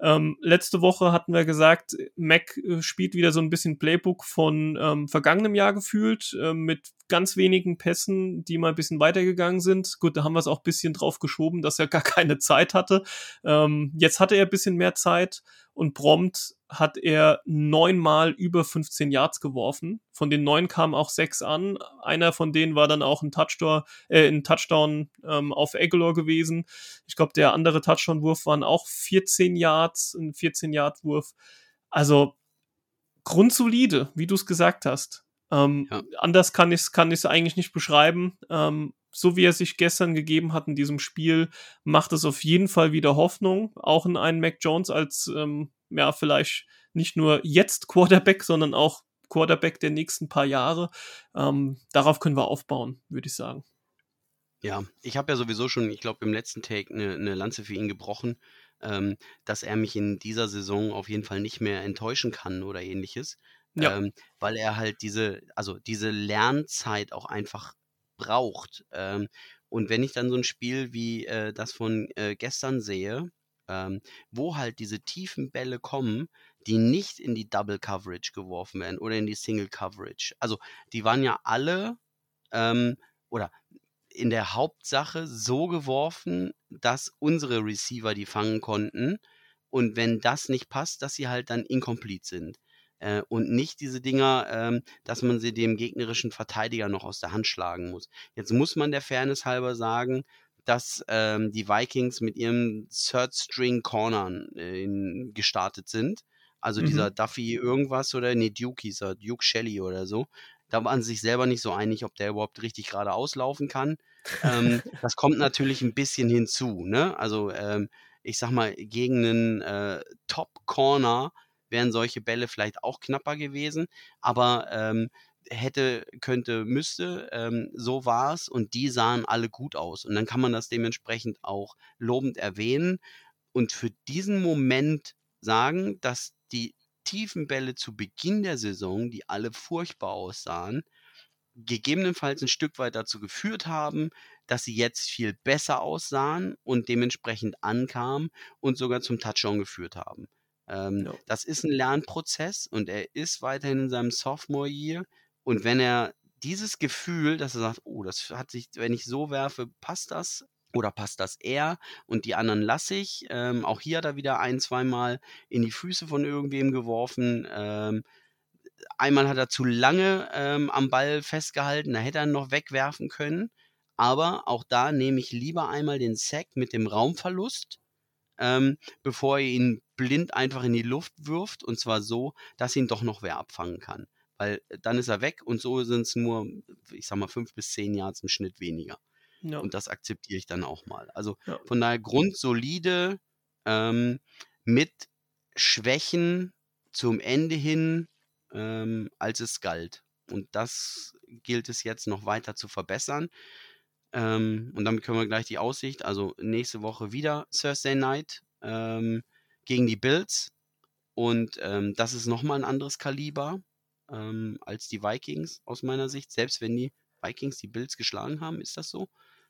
Ähm, letzte Woche hatten wir gesagt, Mac äh, spielt wieder so ein bisschen Playbook von ähm, vergangenem Jahr gefühlt, äh, mit ganz wenigen Pässen, die mal ein bisschen weitergegangen sind. Gut, da haben wir es auch ein bisschen drauf geschoben, dass er gar keine Zeit hatte. Ähm, jetzt hatte er ein bisschen mehr Zeit und prompt hat er neunmal über 15 Yards geworfen. Von den neun kamen auch sechs an. Einer von denen war dann auch ein Touchdown, äh, ein Touchdown ähm, auf Aguilar gewesen. Ich glaube, der andere Touchdown-Wurf waren auch 14 Yards, ein 14-Yard-Wurf. Also grundsolide, wie du es gesagt hast. Ähm, ja. Anders kann ich es kann eigentlich nicht beschreiben. Ähm, so wie er sich gestern gegeben hat in diesem Spiel, macht es auf jeden Fall wieder Hoffnung. Auch in einen Mac Jones als, ähm, ja, vielleicht nicht nur jetzt Quarterback, sondern auch Quarterback der nächsten paar Jahre. Ähm, darauf können wir aufbauen, würde ich sagen. Ja, ich habe ja sowieso schon, ich glaube, im letzten Take eine ne Lanze für ihn gebrochen, ähm, dass er mich in dieser Saison auf jeden Fall nicht mehr enttäuschen kann oder ähnliches. Ja. Ähm, weil er halt diese, also diese Lernzeit auch einfach braucht. Ähm, und wenn ich dann so ein Spiel wie äh, das von äh, gestern sehe, ähm, wo halt diese tiefen Bälle kommen, die nicht in die Double Coverage geworfen werden oder in die Single Coverage. Also die waren ja alle ähm, oder in der Hauptsache so geworfen, dass unsere Receiver die fangen konnten. Und wenn das nicht passt, dass sie halt dann incomplete sind. Äh, und nicht diese Dinger, ähm, dass man sie dem gegnerischen Verteidiger noch aus der Hand schlagen muss. Jetzt muss man der Fairness halber sagen, dass ähm, die Vikings mit ihrem Third String Cornern äh, gestartet sind. Also mhm. dieser Duffy irgendwas oder nee, Duke hieß er, Duke Shelley oder so. Da waren sie sich selber nicht so einig, ob der überhaupt richtig gerade auslaufen kann. ähm, das kommt natürlich ein bisschen hinzu. Ne? Also ähm, ich sag mal, gegen einen äh, Top-Corner wären solche Bälle vielleicht auch knapper gewesen. Aber ähm, hätte, könnte, müsste, ähm, so war es und die sahen alle gut aus. Und dann kann man das dementsprechend auch lobend erwähnen und für diesen Moment sagen, dass die tiefen Bälle zu Beginn der Saison, die alle furchtbar aussahen, gegebenenfalls ein Stück weit dazu geführt haben, dass sie jetzt viel besser aussahen und dementsprechend ankamen und sogar zum Touchdown geführt haben. Ähm, ja. Das ist ein Lernprozess und er ist weiterhin in seinem Sophomore Year. Und wenn er dieses Gefühl, dass er sagt, oh, das hat sich, wenn ich so werfe, passt das oder passt das eher und die anderen lasse ich. Ähm, auch hier hat er wieder ein, zweimal in die Füße von irgendwem geworfen. Ähm, einmal hat er zu lange ähm, am Ball festgehalten, da hätte er ihn noch wegwerfen können. Aber auch da nehme ich lieber einmal den Sack mit dem Raumverlust, ähm, bevor er ihn blind einfach in die Luft wirft. Und zwar so, dass ihn doch noch wer abfangen kann. Weil äh, dann ist er weg und so sind es nur, ich sag mal, fünf bis zehn Yards im Schnitt weniger. Ja. Und das akzeptiere ich dann auch mal. Also ja. von daher grundsolide ähm, mit Schwächen zum Ende hin, ähm, als es galt. Und das gilt es jetzt noch weiter zu verbessern. Ähm, und damit können wir gleich die Aussicht, also nächste Woche wieder Thursday Night ähm, gegen die Bills. Und ähm, das ist nochmal ein anderes Kaliber ähm, als die Vikings aus meiner Sicht. Selbst wenn die Vikings die Bills geschlagen haben, ist das so?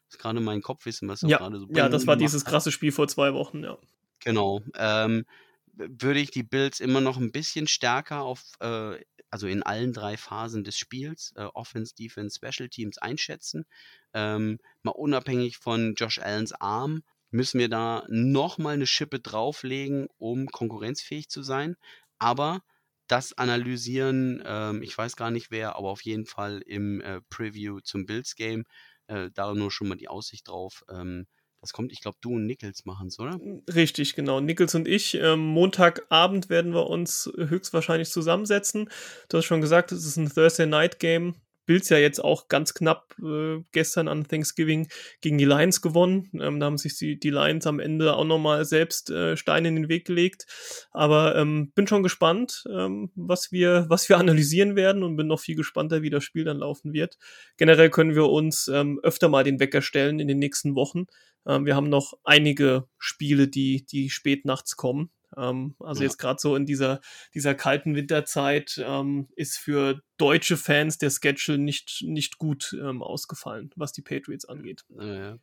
Das ist gerade mein Kopfwissen, was ja. gerade so Ja, das war dieses krasse Spiel vor zwei Wochen, ja. Genau. Ähm, würde ich die Bills immer noch ein bisschen stärker auf, äh, also in allen drei Phasen des Spiels, äh, Offense, Defense, Special Teams einschätzen. Ähm, mal unabhängig von Josh Allens Arm müssen wir da nochmal eine Schippe drauflegen, um konkurrenzfähig zu sein. Aber das analysieren, ähm, ich weiß gar nicht wer, aber auf jeden Fall im äh, Preview zum Bills Game äh, da nur schon mal die Aussicht drauf. Ähm, das kommt, ich glaube, du und Nichols machen es, oder? Richtig, genau. Nichols und ich. Ähm, Montagabend werden wir uns höchstwahrscheinlich zusammensetzen. Du hast schon gesagt, es ist ein Thursday Night Game. Bills ja jetzt auch ganz knapp äh, gestern an Thanksgiving gegen die Lions gewonnen. Ähm, da haben sich die, die Lions am Ende auch nochmal selbst äh, Steine in den Weg gelegt. Aber ähm, bin schon gespannt, ähm, was, wir, was wir analysieren werden und bin noch viel gespannter, wie das Spiel dann laufen wird. Generell können wir uns ähm, öfter mal den Wecker stellen in den nächsten Wochen. Ähm, wir haben noch einige Spiele, die, die spät nachts kommen. Ähm, also ja. jetzt gerade so in dieser, dieser kalten Winterzeit ähm, ist für deutsche Fans der Schedule nicht, nicht gut ähm, ausgefallen, was die Patriots angeht. Ja,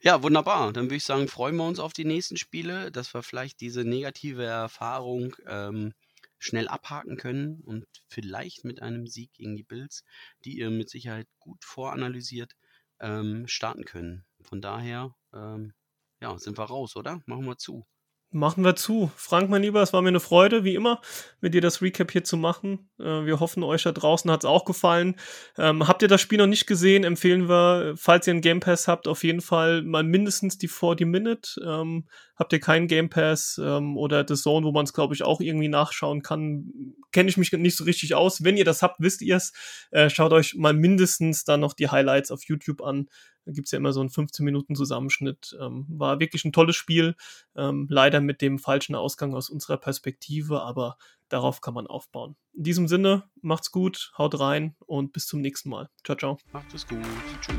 ja, wunderbar. Dann würde ich sagen, freuen wir uns auf die nächsten Spiele, dass wir vielleicht diese negative Erfahrung ähm, schnell abhaken können und vielleicht mit einem Sieg gegen die Bills, die ihr mit Sicherheit gut voranalysiert, ähm, starten können. Von daher, ähm, ja, sind wir raus, oder? Machen wir zu. Machen wir zu. Frank, mein Lieber, es war mir eine Freude, wie immer, mit dir das Recap hier zu machen. Äh, wir hoffen, euch da draußen hat es auch gefallen. Ähm, habt ihr das Spiel noch nicht gesehen, empfehlen wir, falls ihr einen Game Pass habt, auf jeden Fall mal mindestens die 40 Minute. Ähm, habt ihr keinen Game Pass ähm, oder The Zone, wo man es, glaube ich, auch irgendwie nachschauen kann, kenne ich mich nicht so richtig aus. Wenn ihr das habt, wisst ihr es. Äh, schaut euch mal mindestens dann noch die Highlights auf YouTube an. Da gibt's ja immer so einen 15 Minuten Zusammenschnitt. Ähm, war wirklich ein tolles Spiel. Ähm, leider mit dem falschen Ausgang aus unserer Perspektive, aber darauf kann man aufbauen. In diesem Sinne, macht's gut, haut rein und bis zum nächsten Mal. Ciao, ciao. Macht es gut. Tschüss.